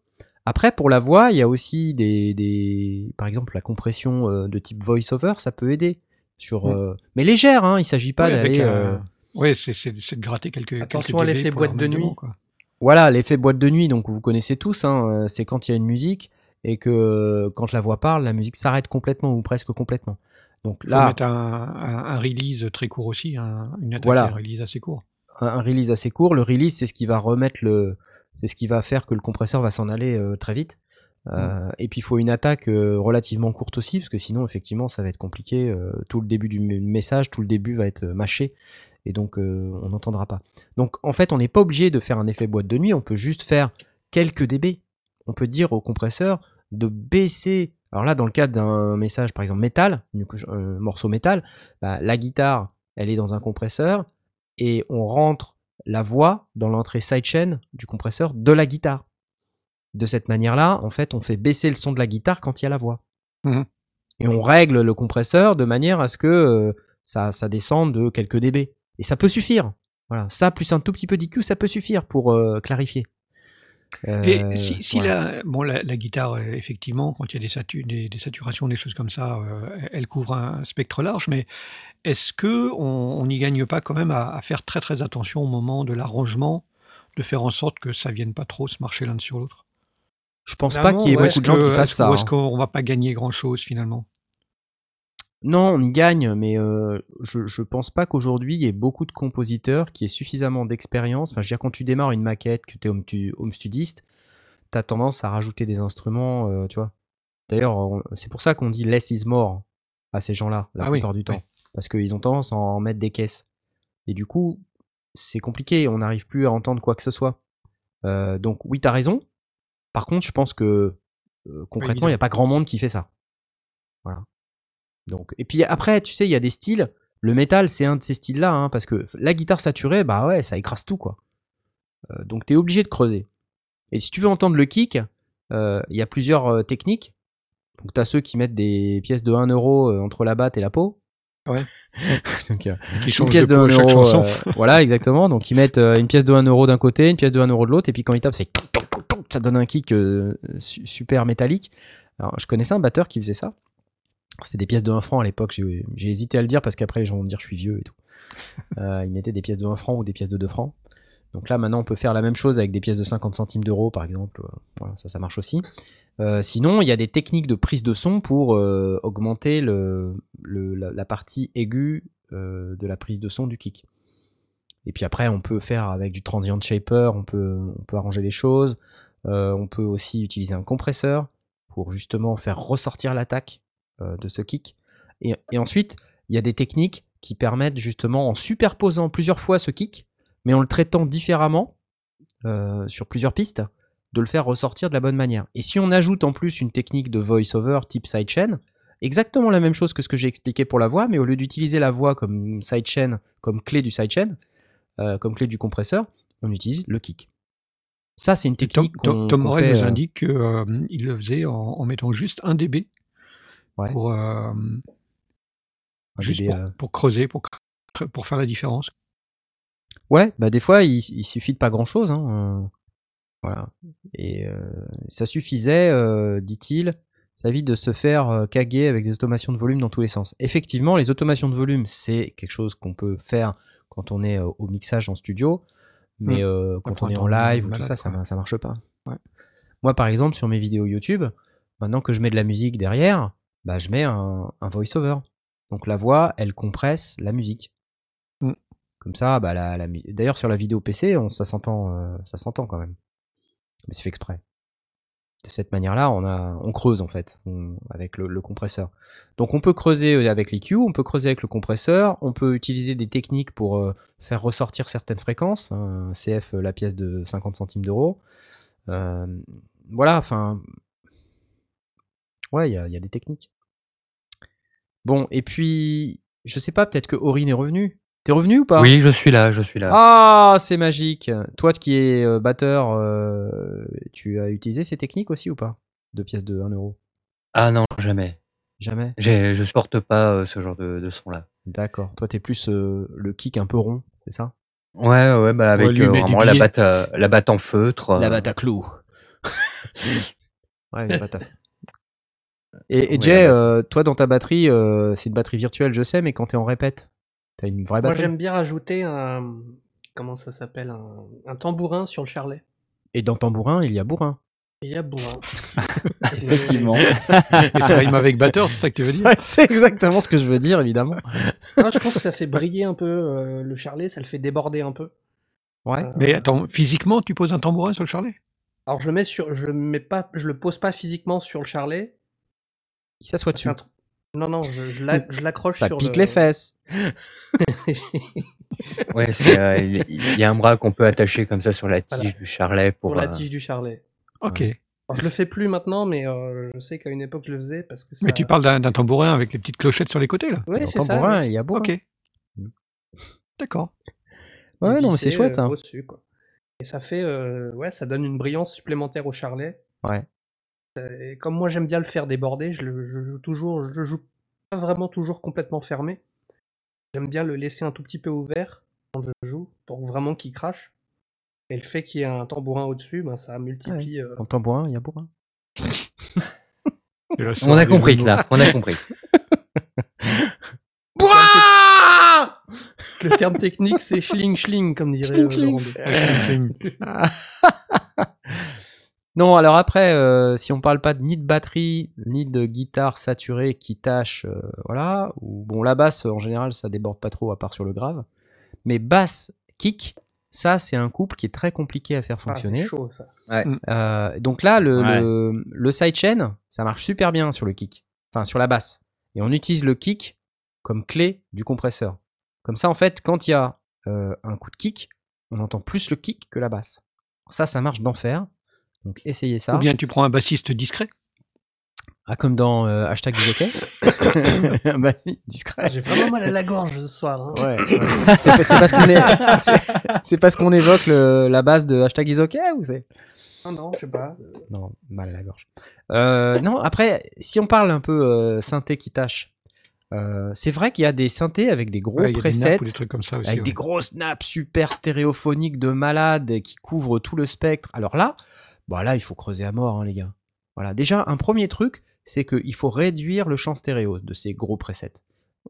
Après, pour la voix, il y a aussi des, des- par exemple, la compression euh, de type voice-over, ça peut aider. Sur, euh, mais légère, hein, il s'agit pas d'aller. un- euh, Ouais, c'est de gratter quelques. Attention quelques à l'effet boîte de nuit. quoi. Voilà, l'effet boîte de nuit, donc vous connaissez tous, hein, c'est quand il y a une musique et que euh, quand la voix parle, la musique s'arrête complètement ou presque complètement. Donc Faut là, mettre un, un- un release très court aussi, un- une attaque Voilà. un release assez court. un, un release assez court. Le release, c'est ce qui va remettre le, c'est ce qui va faire que le compresseur va s'en aller euh, très vite. Euh, Et puis il faut une attaque euh, relativement courte aussi, parce que sinon effectivement ça va être compliqué. tout le début du message, tout le début va être mâché, et donc on n'entendra pas. Donc en fait, on n'est pas obligé de faire un effet boîte de nuit. On peut juste faire quelques dB. On peut dire au compresseur de baisser. Alors là, dans le cadre d'un message, par exemple métal, euh, morceau métal, bah, la guitare, elle est dans un compresseur et on rentre la voix dans l'entrée sidechain du compresseur de la guitare. De cette manière-là, en fait, on fait baisser le son de la guitare quand il y a la voix. Mhm. Et on règle le compresseur de manière à ce que euh, ça, ça descende de quelques dB. Et ça peut suffire. Voilà, ça plus un tout petit peu d'IQ, ça peut suffire pour euh, clarifier. Euh, Et si, si la, bon, la, la guitare, euh, effectivement, quand il y a des, satu- des, des saturations, des choses comme ça, euh, elle couvre un spectre large, mais est-ce que on n'y gagne pas quand même à, à faire très très attention au moment de l'arrangement, de faire en sorte que ça vienne pas trop se marcher l'un sur l'autre? Je pense pas qu'il y ait beaucoup de gens que- qui fassent ça. Ou est-ce hein. qu'on va pas gagner grand-chose finalement? Non, on y gagne, mais euh, je, je pense pas qu'aujourd'hui il y ait beaucoup de compositeurs qui aient suffisamment d'expérience. Enfin, je veux dire, quand tu démarres une maquette, que tu es home, tu- home studiste, tu as tendance à rajouter des instruments, euh, tu vois. D'ailleurs, on- c'est pour ça qu'on dit less is more à ces gens-là, la Ah oui, plupart du temps. Parce qu'ils ont tendance à en mettre des caisses. Et du coup, c'est compliqué, on n'arrive plus à entendre quoi que ce soit. Euh, donc, oui, tu as raison. Par contre, je pense que concrètement, il n'y a évident. pas grand monde qui fait ça. Voilà. Donc, et puis après, tu sais, il y a des styles. Le métal, c'est un de ces styles-là, hein, parce que la guitare saturée, bah ouais, ça écrase tout, quoi. Euh, donc, tu es obligé de creuser. Et si tu veux entendre le kick, euh, il y a plusieurs euh, techniques. Donc, tu as ceux qui mettent des pièces de 1 euro euh, entre la batte et la peau. Ouais. Donc, euh, Qui une pièce de peau 1 à chaque euro. chanson. euh, voilà, exactement. Donc, ils mettent euh, une pièce de 1 euro d'un côté, une pièce de 1 euro de l'autre, et puis quand ils tapent, c'est ça donne un kick euh, su- super métallique. Alors, je connaissais un batteur qui faisait ça. C'était des pièces de 1 franc à l'époque. J'ai hésité à le dire parce qu'après, les gens vont me dire je suis vieux et tout. Euh, il mettait des pièces de 1 franc ou des pièces de 2 francs. Donc là, maintenant, on peut faire la même chose avec des pièces de 50 centimes d'euros, par exemple. Euh, Voilà, ça, ça marche aussi. Euh, sinon, il y a des techniques de prise de son pour euh, augmenter le, le- la, la partie aiguë de la prise de son du kick. Et puis après, on peut faire avec du transient shaper, on peut, on peut arranger les choses. On peut aussi utiliser un compresseur pour justement faire ressortir l'attaque de ce kick. Et, et ensuite, il y a des techniques qui permettent justement, en superposant plusieurs fois ce kick, mais en le traitant différemment euh, sur plusieurs pistes, de le faire ressortir de la bonne manière. Et si on ajoute en plus une technique de voice-over type sidechain, exactement la même chose que ce que j'ai expliqué pour la voix, mais au lieu d'utiliser la voix comme sidechain, comme clé du sidechain, euh, comme clé du compresseur, on utilise le kick. Ça, c'est une Tom, technique Tom- Tom qu'on Morel nous euh, indique qu'il le faisait en, en mettant juste un dB Ouais. pour, euh, juste pour, euh, pour creuser, pour, pour faire la différence. Ouais, bah des fois, il, il suffit de pas grand-chose. Hein, euh, voilà. Et euh, ça suffisait, euh, dit-il, ça évite de se faire caguer avec des automations de volume dans tous les sens. Effectivement, les automations de volume, c'est quelque chose qu'on peut faire quand on est au mixage en studio, mais Mm. euh, quand on est en live ou tout ça, ça, ça marche pas. Ouais. Moi, par exemple, sur mes vidéos YouTube, maintenant que je mets de la musique derrière, bah, je mets un, un voice-over. Donc la voix, elle compresse la musique. Comme ça, bah, la, la d'ailleurs sur la vidéo PC, on, ça s'entend, euh, ça s'entend quand même. Mais c'est fait exprès. De cette manière-là, on a, on creuse en fait on- avec le, le compresseur. Donc on peut creuser euh, avec l'EQ, on peut creuser avec le compresseur, on peut utiliser des techniques pour euh, faire ressortir certaines fréquences. hein, CF, la pièce de 50 centimes d'euros. Euh, voilà, enfin, ouais, il y a, il y a des techniques. Bon, et puis, je sais pas, peut-être que Aurine est revenu. T'es revenu ou pas? Oui, je suis là, je suis là. Ah, c'est magique. Toi qui es euh, batteur, euh, tu as utilisé ces techniques aussi ou pas? Deux pièces de 1 euro? Ah non, jamais. Jamais? Je supporte pas euh, ce genre de, de son-là. D'accord. Toi, t'es plus euh, le kick un peu rond, c'est ça? Ouais, ouais, bah avec euh, vraiment la batte, à- la batte en feutre. euh, La batte à clous. ouais, la batte à... Et, Jay, euh, toi dans ta batterie, euh, c'est une batterie virtuelle, je sais, mais quand t'es en répète, t'as une vraie Moi, batterie j'aime bien rajouter un. Comment ça s'appelle un... un tambourin sur le charlet. Et dans tambourin, il y a bourrin. Il y a bourrin. Effectivement. Et ça rime avec batteur, c'est ça que tu veux dire C'est exactement ce que je veux dire, évidemment. Non, je pense que ça fait briller un peu euh, le charlet, ça le fait déborder un peu. Ouais. Euh, Mais attends, physiquement, tu poses un tambourin sur le charlet? Alors je le mets sur, je le mets pas, je le pose pas physiquement sur le charlet. Il s'assoit C'est dessus. Non non, je, je l'ac- je l'accroche Ça sur pique le- les fesses. Ouais, euh, il y a un bras qu'on peut attacher comme ça sur la tige Voilà. du charlet pour. pour la euh, tige du charlet. Ok. Alors, je le fais plus maintenant, mais euh, je sais qu'à une époque je le faisais parce que ça. Mais tu parles d'un tambourin avec les petites clochettes sur les côtés, là Ouais, Dans c'est ça. tambourin, ouais. il y a bourrin. Ok. D'accord. Ouais, non, mais c'est chouette ça. quoi. Et ça fait, euh, ouais, ça donne une brillance supplémentaire au charlet. Ouais. Et comme moi j'aime bien le faire déborder, je le je joue toujours, je le joue pas vraiment toujours complètement fermé. J'aime bien le laisser un tout petit peu ouvert quand je joue, pour vraiment qu'il crache. Et le fait qu'il y ait un tambourin au-dessus, ben, ça multiplie. euh, Dans tambourin, il y a bourrin. On a compris mots. ça, on a compris. Le terme technique, c'est schling schling, comme dirait euh, Schling. Deux. non, alors après, euh, si on parle pas de, ni de batterie, ni de guitare saturée qui tâche, euh, voilà, ou bon, la basse, en général, ça déborde pas trop, à part sur le grave. Mais basse, kick, ça, c'est un couple qui est très compliqué à faire Ah, c'est fonctionner. chaud ça. Euh, donc là, le, Ouais. le, le sidechain, ça marche super bien sur le kick, enfin sur la basse. Et on utilise le kick comme clé du compresseur. Comme ça, en fait, quand il y a euh, un coup de kick, on entend plus le kick que la basse. Ça, ça marche d'enfer. Donc essayez ça. Ou bien tu prends un bassiste discret? Ah, comme dans euh, hashtag du jockey. bah, discret. J'ai vraiment mal à la gorge ce soir. hein. Ouais, ouais. C'est parce qu'on est- c'est- c'est parce qu'on évoque le- la base de hashtag is ou c'est? Non, non, je sais pas. Non, mal à la gorge. Euh, non, après, si on parle un peu euh, synthé qui tâche, euh, c'est vrai qu'il y a des synthés avec des gros Ouais, des presets, nappes ou des trucs comme ça aussi. avec ouais. des grosses nappes super stéréophoniques de malades qui couvrent tout le spectre. Alors là, bah là, il faut creuser à mort, hein, les gars. Voilà. Déjà, un premier truc, c'est qu'il faut réduire le champ stéréo de ces gros presets.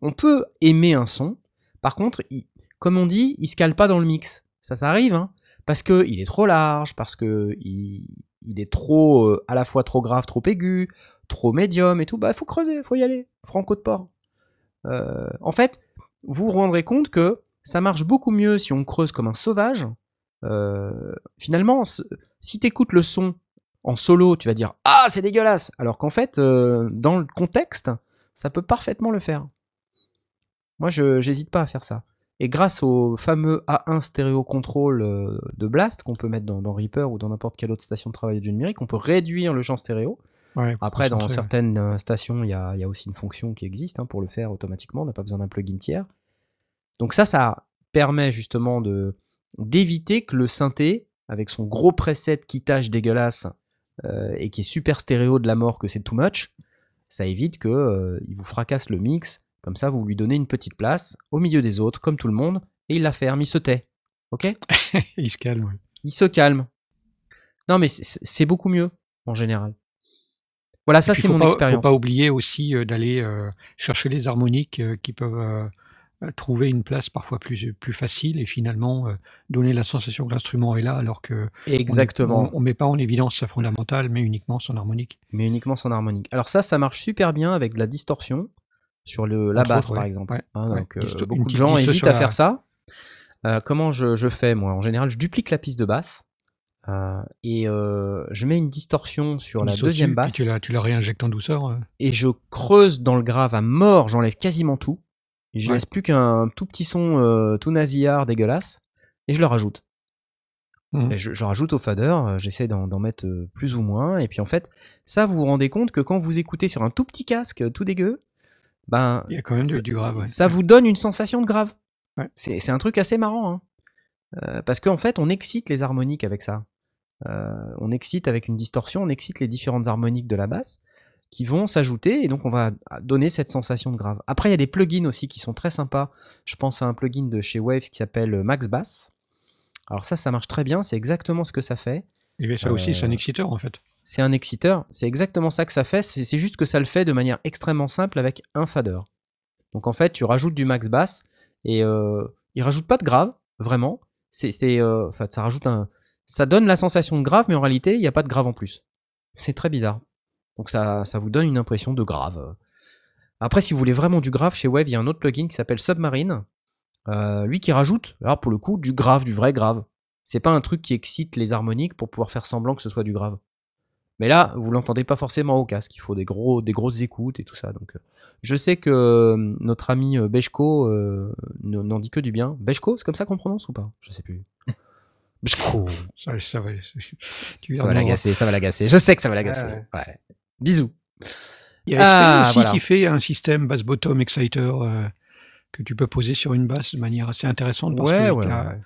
On peut aimer un son, par contre, il- comme on dit, il se cale pas dans le mix. Ça, ça arrive, hein, parce que il est trop large, parce que il, il est trop, euh, à la fois trop grave, trop aigu, trop médium et tout. Bah, il faut creuser, faut y aller. Franco de port. Euh, en fait, vous vous rendrez compte que ça marche beaucoup mieux si on creuse comme un sauvage. Euh, finalement, si tu écoutes le son en solo, tu vas dire Ah, c'est dégueulasse Alors qu'en fait, euh, dans le contexte, ça peut parfaitement le faire. Moi, je j'hésite pas à faire ça. Et grâce au fameux A1 stéréo control euh, de Blast qu'on peut mettre dans, dans Reaper ou dans n'importe quelle autre station de travail du numérique, on peut réduire le champ stéréo. Ouais, Après, dans ouais. certaines stations, il y a, il y a aussi une fonction qui existe hein, pour le faire automatiquement. On n'a pas besoin d'un plugin tiers. Donc ça, ça permet justement de d'éviter que le synthé, avec son gros preset qui tâche dégueulasse euh, et qui est super stéréo de la mort que c'est too much, ça évite que euh, il vous fracasse le mix. Comme ça, vous lui donnez une petite place au milieu des autres, comme tout le monde, et il la ferme, il se tait. Ok? Il se calme. il se calme. Non, mais c'est beaucoup mieux en général. Voilà, ça c'est mon pas, expérience. Faut pas oublier aussi euh, d'aller euh, chercher les harmoniques qui peuvent trouver une place parfois plus, plus facile et finalement euh, donner la sensation que l'instrument est là alors que Exactement. on, on met pas en évidence sa fondamentale mais uniquement son harmonique. Mais uniquement son harmonique. Alors ça, ça marche super bien avec de la distorsion sur le, la Entre basse autres, par ouais, exemple. ouais, Hein, ouais. donc euh, beaucoup de gens hésitent à la- faire ça. Euh, comment je, je fais moi? En général, je duplique la piste de basse euh, et euh, je mets une distorsion sur la deuxième dessus, basse Tu la, tu la réinjectes en douceur. euh. et je creuse dans le grave à mort. J'enlève quasiment tout. Je Ouais. laisse plus qu'un tout petit son euh, tout nasillard dégueulasse et je le rajoute. Et je, je rajoute au fader, euh, j'essaie d'en mettre euh, plus ou moins. Et puis en fait, ça, vous vous rendez compte que quand vous écoutez sur un tout petit casque tout dégueu, ben, Il y a quand même ça- du, du grave. ouais. ça vous donne une sensation de grave. Ouais. C'est c'est un truc assez marrant. hein. Euh, parce qu'en fait, on excite les harmoniques avec ça. Euh, on excite avec une distorsion, on excite les différentes harmoniques de la basse qui vont s'ajouter et donc on va donner cette sensation de grave. Après, il y a des plugins aussi qui sont très sympas. Je pense à un plugin de chez Waves qui s'appelle Max Bass. Alors ça, ça marche très bien, c'est exactement ce que ça fait. Et ça aussi, c'est un Euh, exciteur en fait. C'est un exciteur, c'est exactement ça que ça fait, c'est juste que ça le fait de manière extrêmement simple avec un fader. Donc en fait, tu rajoutes du max bass et euh, il rajoute pas de grave, vraiment. C'est, euh, ça rajoute un, ça donne la sensation de grave, mais en réalité, il n'y a pas de grave en plus. C'est très bizarre. Donc ça, ça vous donne une impression de grave. Après, si vous voulez vraiment du grave, chez Wave, il y a un autre plugin qui s'appelle Submarine. Euh, lui qui rajoute, alors pour le coup, du grave, du vrai grave. C'est pas un truc qui excite les harmoniques pour pouvoir faire semblant que ce soit du grave. Mais là, vous l'entendez pas forcément au casque. Il faut des, gros, des grosses écoutes et tout ça. Donc, euh, je sais que euh, notre ami Bechko n'en dit que du bien. Bechko, c'est comme ça qu'on prononce ou pas? Je sais plus. Bechko. Ça, ça va, Ça va l'agacer, ça va l'agacer. Je sais que ça va l'agacer. Ouais. Bisous. Il y a Ah, aussi voilà. qui fait un système bass-bottom exciter euh, que tu peux poser sur une basse de manière assez intéressante parce Ouais, que ouais, la, ouais.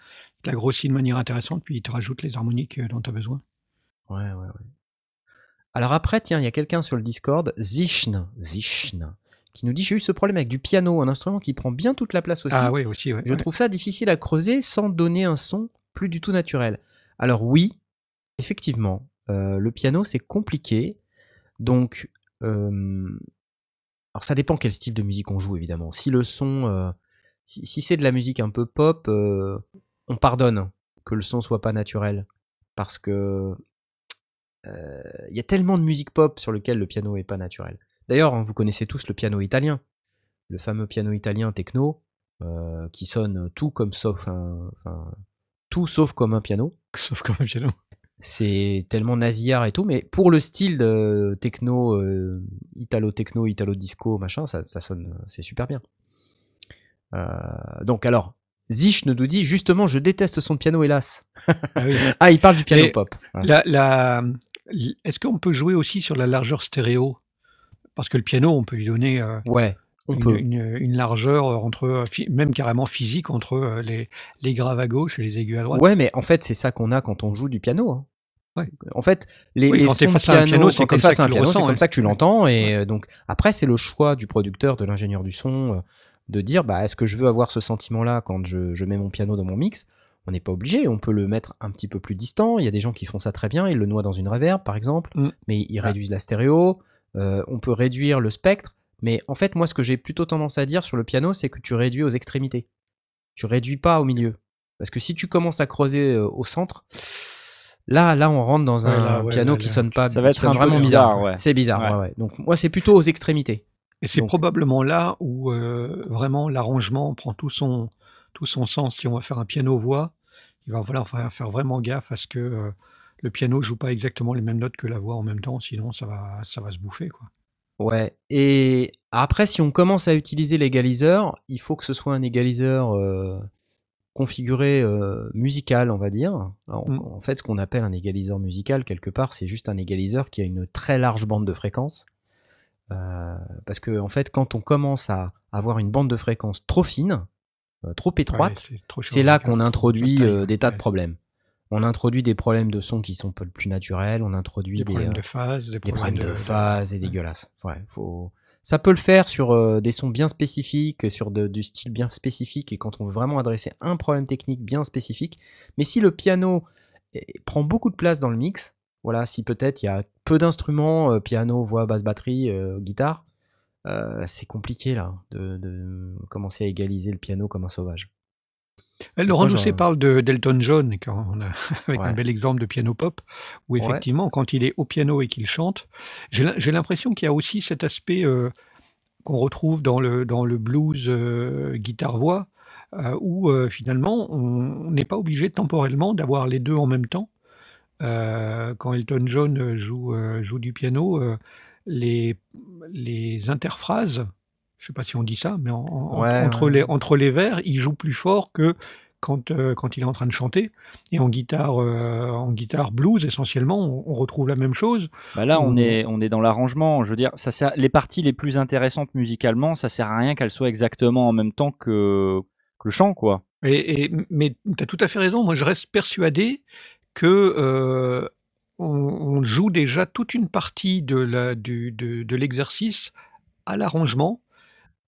la de manière intéressante, puis il te rajoute les harmoniques euh, dont tu as besoin. Ouais, ouais, ouais. Alors après, tiens, il y a quelqu'un sur le Discord, Zishn, Zishn, qui nous dit j'ai eu ce problème avec du piano, un instrument qui prend bien toute la place aussi. Ah oui, aussi, ouais. Je ouais. trouve ça difficile à creuser sans donner un son plus du tout naturel. Alors oui, effectivement, euh, le piano c'est compliqué. Donc, ça dépend quel style de musique on joue évidemment. Si le son, euh, si, c'est de la musique un peu pop, euh, on pardonne que le son soit pas naturel parce que euh, il y a tellement de musique pop sur lequel le piano est pas naturel. D'ailleurs, hein, vous connaissez tous le piano italien, le fameux piano italien techno qui sonne tout comme sauf tout sauf comme un piano. Sauf comme un piano. C'est tellement nasillard et tout, mais pour le style de techno, euh, italo-techno, italo-disco, machin, ça, ça sonne, c'est super bien. Euh, donc alors, Zish nous dit justement, je déteste son piano, hélas. Ah oui. Ah, il parle du piano pop. Voilà. La, la- l- Est-ce qu'on peut jouer aussi sur la largeur stéréo? Parce que le piano, on peut lui donner euh, Ouais, on une, peut. une- une largeur entre, euh, même carrément physique, entre euh, les, les graves à gauche et les aigus à droite. Ouais, mais en fait, c'est ça qu'on a quand on joue du piano. hein. Ouais. En fait, les, Oui, les quand sons face à un piano, c'est comme ça que piano, comme hein. ça que tu l'entends. Et euh, donc, après, c'est le choix du producteur, de l'ingénieur du son, euh, de dire, bah, est-ce que je veux avoir ce sentiment-là quand je, je mets mon piano dans mon mix? On n'est pas obligé. On peut le mettre un petit peu plus distant. Il y a des gens qui font ça très bien. Ils le noient dans une reverb, par exemple, Mm. mais ils Ah. réduisent la stéréo. Euh, on peut réduire le spectre. Mais en fait, moi, ce que j'ai plutôt tendance à dire sur le piano, c'est que tu réduis aux extrémités. Tu réduis pas au milieu. Parce que si tu commences à creuser euh, au centre, là, là, on rentre dans Ouais, un là, ouais, piano là, qui sonne pas. Ça va être un vraiment bizarre, bizarre. ouais. C'est bizarre. Ouais. ouais, ouais. Donc moi, c'est plutôt aux extrémités. Et c'est probablement là où euh, vraiment l'arrangement prend tout son, tout son sens. Si on va faire un piano-voix, il va falloir faire, faire vraiment gaffe à ce que euh, le piano joue pas exactement les mêmes notes que la voix en même temps, sinon ça va, ça va se bouffer. Quoi. Ouais. Et après, si on commence à utiliser l'égaliseur, il faut que ce soit un égaliseur euh, configuré euh, musical, on va dire. Alors, Mm. En fait, ce qu'on appelle un égaliseur musical, quelque part, c'est juste un égaliseur qui a une très large bande de fréquences. Euh, parce que, en fait, quand on commence à avoir une bande de fréquences trop fine, trop étroite, Ouais, c'est là qu'on introduit des tas de problèmes. On introduit des problèmes de son qui sont peu plus naturels, on introduit Des des, problèmes euh, de phase, des des problèmes, problèmes de, phase et ouais. dégueulasses. Ouais, faut... Ça peut le faire sur euh, des sons bien spécifiques, sur de- du style bien spécifique, et quand on veut vraiment adresser un problème technique bien spécifique. Mais si le piano prend beaucoup de place dans le mix, voilà, si peut-être il y a peu d'instruments, euh, piano, voix, basse, batterie, euh, guitare, euh, c'est compliqué là de, de commencer à égaliser le piano comme un sauvage. Laurent Doucet parle de d'Elton John, quand on a, avec Ouais. un bel exemple de piano pop, où Ouais. effectivement, quand il est au piano et qu'il chante, j'ai l'im- j'ai l'impression qu'il y a aussi cet aspect euh, qu'on retrouve dans le, dans le blues euh, guitare-voix, euh, où finalement on n'est pas obligé temporellement d'avoir les deux en même temps. Quand Elton John joue, joue du piano, les, les interphrases, je sais pas si on dit ça, mais entre, Les, entre les vers, il joue plus fort que quand, euh, quand il est en train de chanter. Et en guitare, euh, en guitare blues, essentiellement, on, retrouve la même chose. Bah là, on, est, on est dans l'arrangement. Je veux dire, ça sert, les parties les plus intéressantes musicalement, ça sert à rien qu'elles soient exactement en même temps que, le chant, quoi. Et, mais tu as tout à fait raison. Moi, je reste persuadé que euh, on, joue déjà toute une partie de, la, du, de, l'exercice à l'arrangement.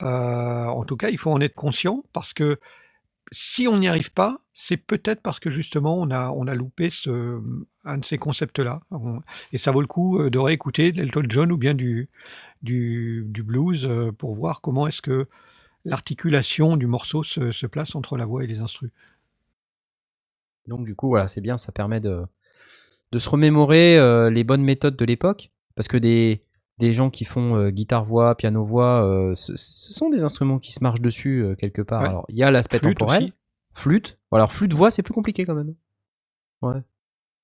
En tout cas, il faut en être conscient parce que si on n'y arrive pas, c'est peut-être parce que justement on a, on a loupé un de ces concepts-là. Et ça vaut le coup de réécouter l'Elton John ou bien du, du, blues pour voir comment est-ce que l'articulation du morceau se, place entre la voix et les instruments. Donc du coup, voilà, c'est bien, ça permet de, de se remémorer les bonnes méthodes de l'époque, parce que des, des gens qui font euh, guitare-voix, piano-voix, euh, ce, sont des instruments qui se marchent dessus euh, quelque part. Alors, il y a l'aspect temporel, flûte? Alors, flûte-voix, c'est plus compliqué quand même. Ouais.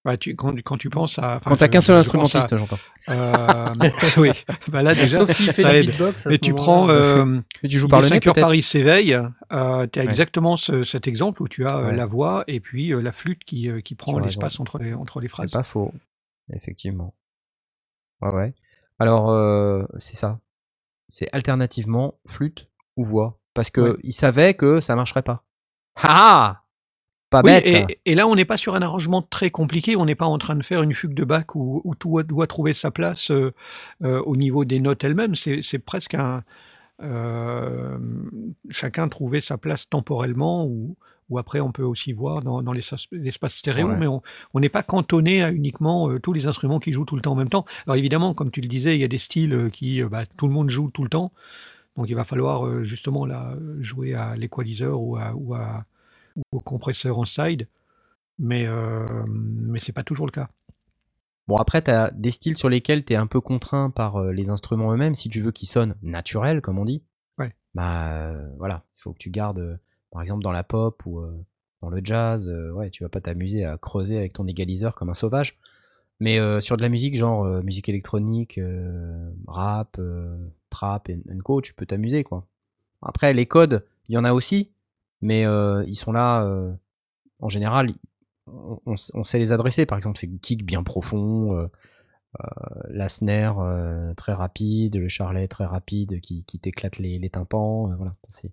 Bah, tu, quand, quand, tu penses à. Quand t'as qu'un seul instrumentiste, j'entends. oui, bah là déjà, ça aide. Mais tu prends. tu joues par le 5 heures Paris s'éveille. Euh, tu as exactement cet exemple où tu as la voix et puis la flûte qui, qui prend l'espace entre les, entre les phrases. C'est pas faux, effectivement. Ouais, ouais. Alors, euh, c'est ça. C'est alternativement flûte ou voix. Parce qu'il il savait que ça marcherait pas. Ah Pas bête et, là, on n'est pas sur un arrangement très compliqué. On n'est pas en train de faire une fugue de Bach où, tout doit trouver sa place euh, euh, au niveau des notes elles-mêmes. C'est presque un. chacun trouver sa place temporellement ou, ou après on peut aussi voir dans, l'espace stéréo, mais on n'est pas cantonné à uniquement euh, tous les instruments qui jouent tout le temps en même temps. Alors évidemment, comme tu le disais, il y a des styles euh, qui, euh, bah, tout le monde joue tout le temps, donc il va falloir justement là, jouer à l'équaliseur ou, ou, au compresseur en side, mais, mais c'est pas toujours le cas. Bon, après, tu as des styles sur lesquels tu es un peu contraint par les instruments eux-mêmes, si tu veux qu'ils sonnent naturels, comme on dit. Ouais. Bah voilà, il faut que tu gardes par exemple, dans la pop ou euh, dans le jazz, euh, ouais, tu vas pas t'amuser à creuser avec ton égaliseur comme un sauvage. Mais euh, sur de la musique, genre musique électronique, rap, trap et co, tu peux t'amuser, quoi. Après, les codes, il y en a aussi, mais ils sont là, en général, on, sait les adresser. Par exemple, c'est le kick bien profond, la snare très rapide, le charlet très rapide qui, t'éclate les, les, tympans. voilà, c'est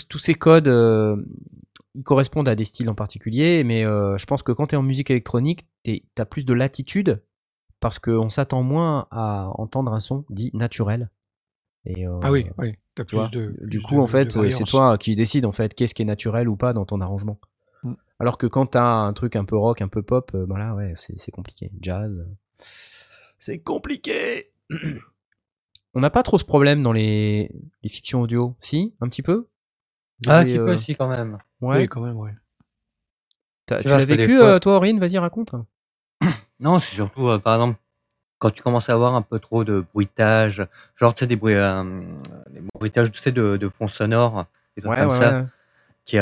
tous, ces codes, euh, ils correspondent à des styles en particulier, mais euh, je pense que quand tu es en musique électronique, tu as plus de latitude parce qu'on s'attend moins à entendre un son dit naturel. Et, euh, ah oui, oui. As plus de, du coup, en fait, c'est toi qui décides en fait qu'est-ce qui est naturel ou pas dans ton arrangement. Mm. Alors que quand tu as un truc un peu rock, un peu pop, ben là, ouais, c'est compliqué. Jazz, c'est compliqué. On n'a pas trop ce problème dans les, les fictions audio, si, un petit peu? Ah, un petit peu aussi quand même. Ouais. Oui, quand même, ouais. tu l'as vécu, euh, toi, Aurine Vas-y, raconte. non, c'est surtout, euh, par exemple, quand tu commences à avoir un peu trop de bruitage, genre, tu sais, des, bruits, euh, des bruitages tu sais, de, de fond sonore, des trucs comme ça, qui,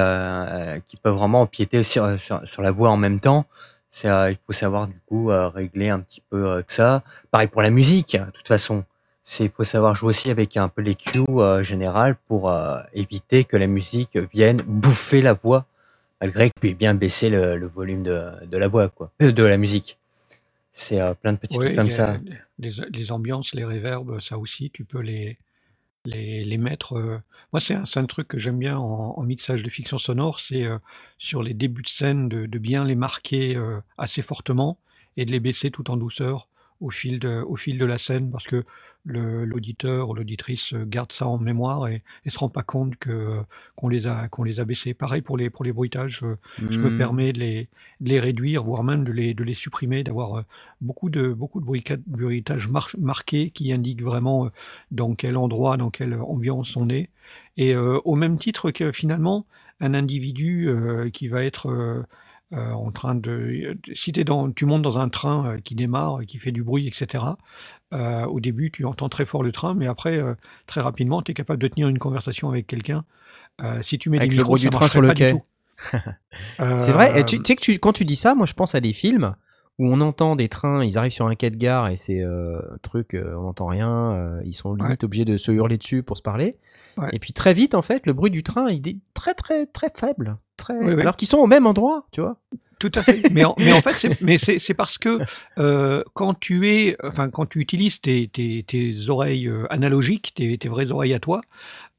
qui peuvent vraiment empiéter sur, sur, la voix en même temps. il faut savoir, du coup, régler un petit peu tout ça. Pareil pour la musique, de toute façon c'est faut savoir jouer aussi avec un peu les cues euh, générales pour euh, éviter que la musique vienne bouffer la voix, malgré que tu aies bien baissé le, volume de, la voix, quoi, euh, de la musique. C'est plein de petits trucs comme ça. Les, ambiances, les réverbes, ça aussi, tu peux les, les, mettre. Moi, c'est un, un, truc que j'aime bien en, mixage de fiction sonore, c'est sur les débuts de scène de, de bien les marquer assez fortement et de les baisser tout en douceur au fil de, au fil de la scène parce que l'auditeur ou l'auditrice garde ça en mémoire et, ne se rend pas compte que qu'on les a qu'on les a baissés. Pareil pour les pour les bruitages, je me mmh. permets de les, les réduire, voire même de les de les supprimer, d'avoir beaucoup de beaucoup de bruitages marqués qui indiquent vraiment dans quel endroit, dans quelle ambiance on est. Et au même titre que finalement un individu qui va être euh, en train de. Si dans, tu montes dans un train euh, qui démarre, qui fait du bruit, etc., euh, au début, tu entends très fort le train, mais après, très rapidement, tu es capable de tenir une conversation avec quelqu'un Euh, si tu mets Avec des le micros, bruit du train sur le quai. C'est vrai, et Euh, tu, tu sais que tu- quand tu dis ça, moi je pense à des films où on entend des trains, ils arrivent sur un quai de gare et c'est euh, un truc, euh, on n'entend rien, euh, ils sont limite obligés de se hurler dessus pour se parler. Ouais. Et puis très vite, en fait, le bruit du train, il est très très très faible. Très... Oui, oui. Alors qu'ils sont au même endroit, tu vois. Tout à fait. Mais en, mais en fait, c'est, mais c'est, c'est parce que euh, quand tu es, enfin, quand tu utilises tes, tes, tes oreilles euh, analogiques, tes, tes vraies oreilles à toi,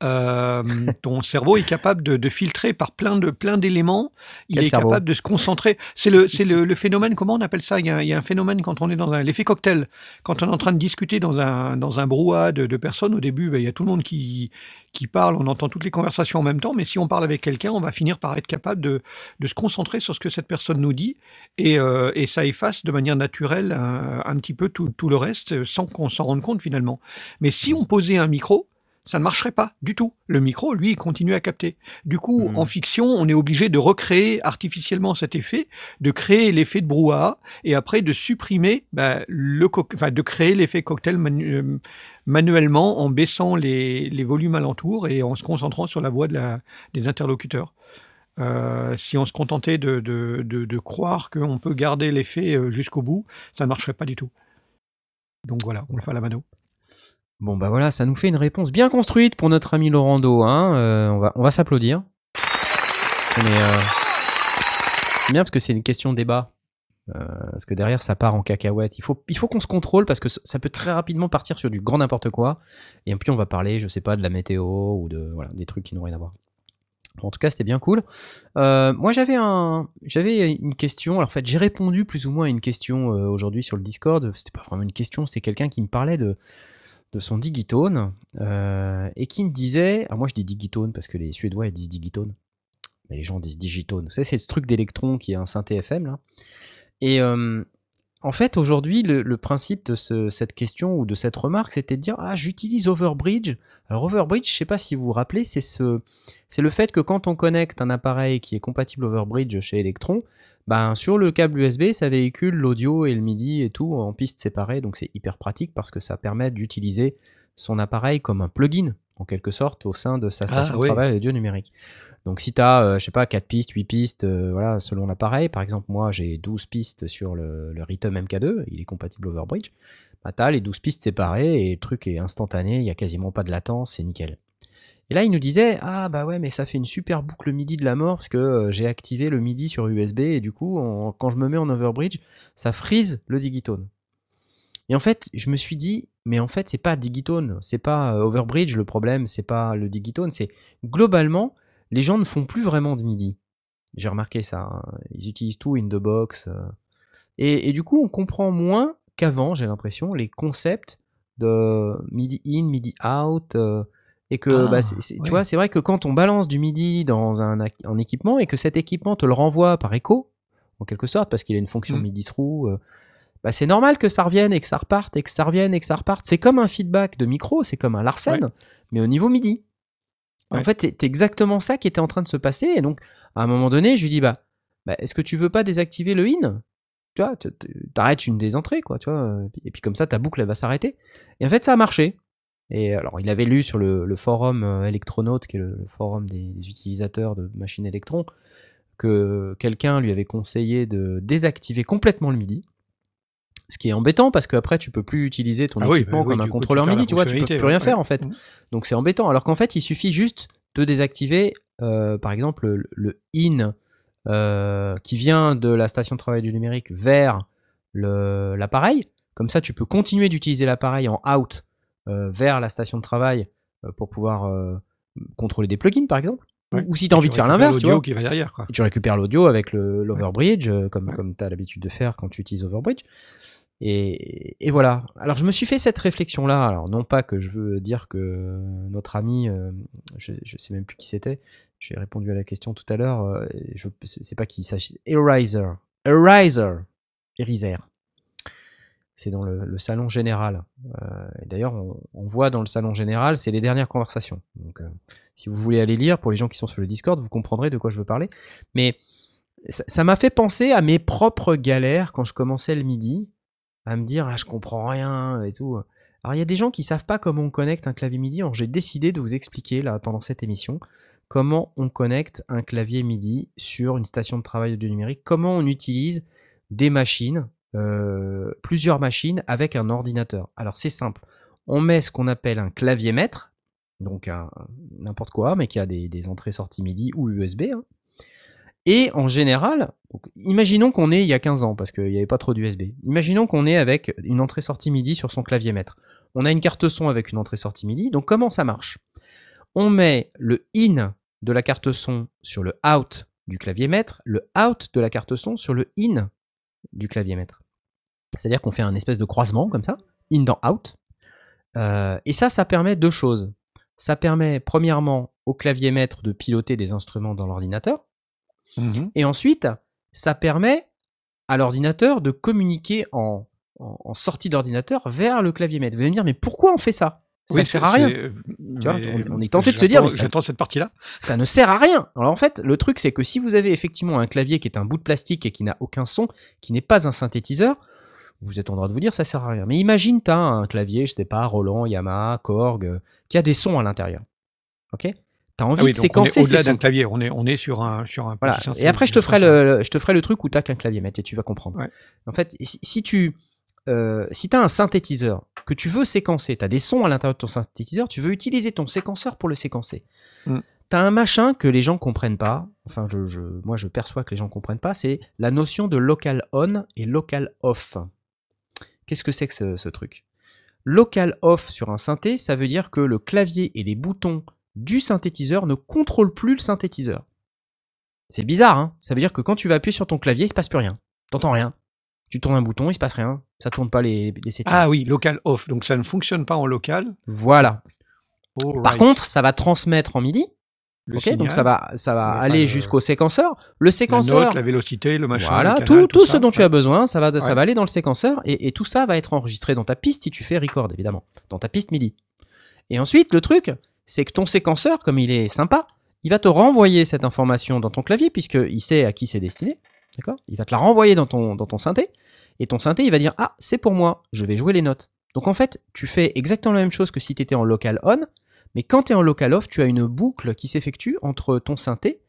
euh, ton cerveau est capable de, de filtrer par plein de plein d'éléments. Il Quel est cerveau capable de se concentrer. C'est le, c'est le, le phénomène. Comment on appelle ça? Il y, a, il y a un phénomène quand on est dans un l'effet cocktail. Quand on est en train de discuter dans un dans un brouhaha de, de personnes, au début, ben, il y a tout le monde qui qui parle, on entend toutes les conversations en même temps. Mais si on parle avec quelqu'un, on va finir par être capable de de se concentrer sur ce que cette personne nous dit et, euh, et ça efface de manière naturelle un, un petit peu tout, tout le reste euh, sans qu'on s'en rende compte finalement. Mais si on posait un micro, ça ne marcherait pas du tout. Le micro, lui, il continue à capter. Du coup, Mhm. en fiction, on est obligé de recréer artificiellement cet effet, de créer l'effet de brouhaha et après de supprimer bah, le enfin, de créer l'effet cocktail manu- euh, manuellement en baissant les, les volumes alentours et en se concentrant sur la voix de la, des interlocuteurs. Euh, si on se contentait de, de, de, de croire qu'on peut garder l'effet euh, jusqu'au bout, ça ne marcherait pas du tout. Donc voilà, on le fait à la mano. Bon bah voilà, ça nous fait une réponse bien construite pour notre ami Laurando. Hein. euh, on va, on va s'applaudir. Mais euh, c'est bien parce que c'est une question de débat. Euh, parce que derrière ça part en cacahuète. Il faut, qu'on se contrôle parce que ça peut très rapidement partir sur du grand n'importe quoi. Et puis on va parler, je sais pas, de la météo ou de des trucs qui n'ont rien à voir. En tout cas, c'était bien cool. Moi, j'avais un, une question. Alors, en fait, j'ai répondu plus ou moins à une question aujourd'hui sur le Discord. C'était pas vraiment une question, c'était quelqu'un qui me parlait de, de son digitone euh, et qui me disait. Alors, moi, je dis digitone parce que les Suédois disent digitone, mais les gens disent digitone. Vous savez, c'est ce truc d'électron qui est un synthé FM là. Et euh, en fait, aujourd'hui, le, principe de ce- cette question ou de cette remarque, c'était de dire Ah, j'utilise Overbridge. Alors, Overbridge, je sais pas si vous vous rappelez, c'est ce, le fait que quand on connecte un appareil qui est compatible Overbridge chez Electron, ben, sur le câble USB, ça véhicule l'audio et le MIDI et tout en pistes séparées. Donc, c'est hyper pratique parce que ça permet d'utiliser son appareil comme un plugin, en quelque sorte, au sein de sa station Ah, de oui. travail audio numérique. Donc si tu as, je sais pas, 4 pistes, 8 pistes, euh, voilà, selon l'appareil, par exemple moi j'ai 12 pistes sur le, le Rhythm MK2, il est compatible Overbridge, bah, tu as les 12 pistes séparées et le truc est instantané, il n'y a quasiment pas de latence, c'est nickel. Et là il nous disait, ah bah ouais mais ça fait une super boucle MIDI de la mort parce que euh, j'ai activé le MIDI sur USB et du coup quand je me mets en Overbridge, ça freeze le digitone. Et en fait, je me suis dit, mais en fait, c'est pas Digitone, c'est pas euh, Overbridge le problème, c'est pas le Digitone, c'est globalement, les gens ne font plus vraiment de MIDI. J'ai remarqué ça. hein. Ils utilisent tout in the box. euh. Et, du coup, on comprend moins qu'avant, j'ai l'impression, les concepts de MIDI in, MIDI out. Et que, Ah, bah, ouais. tu vois, c'est vrai que quand on balance du MIDI dans un, un équipement et que cet équipement te le renvoie par écho, en quelque sorte, parce qu'il a une fonction Mm. MIDI through, euh, bah, c'est normal que ça revienne et que ça reparte et que ça revienne et que ça reparte. C'est comme un feedback de micro, c'est comme un Larsen, Ouais. mais au niveau MIDI. En fait, c'est exactement ça qui était en train de se passer. Et donc, à un moment donné, je lui dis, bah, bah, est-ce que tu veux pas désactiver le in? Tu vois, t'arrêtes une des entrées, quoi, tu vois. Et puis comme ça, ta boucle, elle va s'arrêter. Et en fait, ça a marché. Et alors, il avait lu sur le, le forum euh, Electronaut, qui est le, le forum des, des utilisateurs de machines électrons, que quelqu'un lui avait conseillé de désactiver complètement le MIDI. Ce qui est embêtant parce qu'après tu peux plus utiliser ton Ah oui, équipement bah oui, comme un coup, contrôleur MIDI, tu vois, tu peux plus rien ouais, faire en fait. Mhm. Donc c'est embêtant. Alors qu'en fait, il suffit juste de désactiver, euh, par exemple, le, le in euh, qui vient de la station de travail du numérique vers l'appareil. Comme ça, tu peux continuer d'utiliser l'appareil en out vers la station de travail euh, pour pouvoir euh, contrôler des plugins, par exemple. Ou- Ouais. Ou, si tu as envie de faire l'inverse, tu l'audio vois. qui va derrière, quoi. Et tu récupères l'audio avec l'Overbridge, euh, comme, Ouais. comme tu as l'habitude de faire quand tu utilises Overbridge. Et, et voilà. Alors je me suis fait cette réflexion-là. Alors non pas que je veux dire que notre ami, euh, je, je sais même plus qui c'était. J'ai répondu à la question tout à l'heure. euh, je sais pas qui il s'agit. Eraser. Eraser. Eraser. C'est dans le, salon général. Euh, D'ailleurs, on, voit dans le salon général, c'est les dernières conversations. Donc, euh, si vous voulez aller lire, pour les gens qui sont sur le Discord, vous comprendrez de quoi je veux parler. Mais ça m'a fait penser à mes propres galères quand je commençais le midi, à me dire ah je comprends rien et tout. Alors il y a des gens qui savent pas comment on connecte un clavier midi. J'ai décidé de vous expliquer là pendant cette émission comment on connecte un clavier MIDI sur une station de travail audio numérique, comment on utilise des machines, euh, plusieurs machines avec un ordinateur. Alors c'est simple, on met ce qu'on appelle un clavier maître, donc n'importe quoi, mais qui a des, entrées-sorties MIDI ou USB. Hein. Et en général, imaginons qu'on est il y a 15 ans, parce qu'il n'y avait pas trop d'USB. Imaginons qu'on est avec une entrée-sortie MIDI sur son clavier maître. On a une carte son avec une entrée-sortie MIDI, donc comment ça marche? On met le in de la carte son sur le out du clavier maître, le out de la carte son sur le in du clavier maître. C'est-à-dire qu'on fait un espèce de croisement comme ça, in dans out. Euh, et ça, ça permet deux choses. Ça permet premièrement au clavier maître de piloter des instruments dans l'ordinateur. Mmh et ensuite, ça permet à l'ordinateur de communiquer en, sortie d'ordinateur vers le clavier maître. Vous allez me dire, mais pourquoi on fait ça? Ça ne sert à rien. on, est tenté de se dire, j'attends cette partie-là. Ça ne sert à rien. Alors en fait, le truc c'est que si vous avez effectivement un clavier qui est un bout de plastique et qui n'a aucun son, qui n'est pas un synthétiseur, vous êtes en droit de vous dire ça sert à rien. Mais imagine tu as un clavier, je sais pas, Roland, Yamaha, Korg, euh, qui a des sons à l'intérieur. Ok? T'as envie ah de séquencer au-delà d'un clavier, on est, on est sur un, sur un voilà. Et après, je te, ferai le, je te ferai le truc où t'as qu'un clavier, et tu vas comprendre. En fait, si, tu euh, si as un synthétiseur que tu veux séquencer, tu as des sons à l'intérieur de ton synthétiseur, tu veux utiliser ton séquenceur pour le séquencer. Mm. Tu as un machin que les gens comprennent pas, enfin je, moi je perçois que les gens comprennent pas, c'est la notion de local on et local off. Qu'est-ce que c'est que ce, ce truc? Local off sur un synthé, ça veut dire que le clavier et les boutons du synthétiseur ne contrôle plus le synthétiseur. C'est bizarre, hein? Ça veut dire que quand tu vas appuyer sur ton clavier, il se passe plus rien. T'entends rien. Tu tournes un bouton, il se passe rien. Ça tourne pas les, les settings. Ah oui, local off. Donc ça ne fonctionne pas en local. Voilà. Par contre, ça va transmettre en MIDI. Ok, donc ça va, ça va aller jusqu'au séquenceur. Le séquenceur. La note, la vélocité, le machin. Voilà, tout, tout, ce dont tu as besoin, ça va, ça va aller dans le séquenceur et, et, tout ça va être enregistré dans ta piste si tu fais record, évidemment, dans ta piste MIDI. Et ensuite, le truc, c'est que ton séquenceur, comme il est sympa, il va te renvoyer cette information dans ton clavier, puisqu'il sait à qui c'est destiné. D'accord? Il va te la renvoyer dans ton, dans ton synthé. Et ton synthé, il va dire Ah, c'est pour moi, je vais jouer les notes. Donc en fait, tu fais exactement la même chose que si tu étais en local on, mais quand tu es en local off, tu as une boucle qui s'effectue entre ton synthé,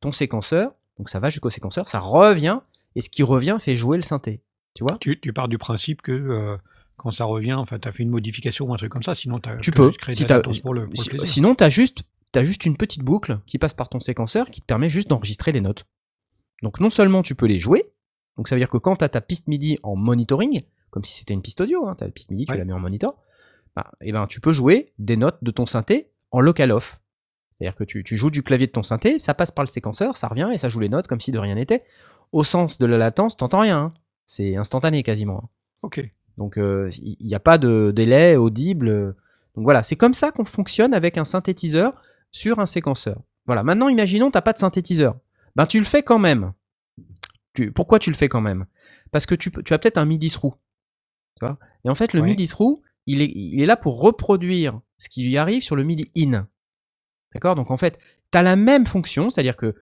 ton séquenceur, donc ça va jusqu'au séquenceur, ça revient, et ce qui revient fait jouer le synthé. Tu vois? Tu, pars du principe que euh, quand ça revient, enfin, tu as fait une modification ou un truc comme ça, sinon as, tu peux. Si pour le, sinon, tu as juste, as juste une petite boucle qui passe par ton séquenceur qui te permet juste d'enregistrer les notes. Donc non seulement tu peux les jouer, donc ça veut dire que quand tu as ta piste MIDI en monitoring, comme si c'était une piste audio, hein, tu as la piste MIDI, tu la mets en monitor, bah, et eh ben, tu peux jouer des notes de ton synthé en local off. C'est-à-dire que tu, joues du clavier de ton synthé, ça passe par le séquenceur, ça revient et ça joue les notes comme si de rien n'était. Au sens de la latence, t'entends rien. Hein. C'est instantané quasiment. Hein. Ok. Donc il n'y a pas de délai audible. Donc voilà, c'est comme ça qu'on fonctionne avec un synthétiseur sur un séquenceur. Voilà, maintenant imaginons tu n'as pas de synthétiseur. Ben tu le fais quand même. pourquoi tu le fais quand même? Parce que tu, as peut-être un MIDI through. Et en fait, le MIDI through, il est, il est là pour reproduire ce qui lui arrive sur le MIDI in. D'accord? Donc en fait, tu as la même fonction, c'est-à-dire que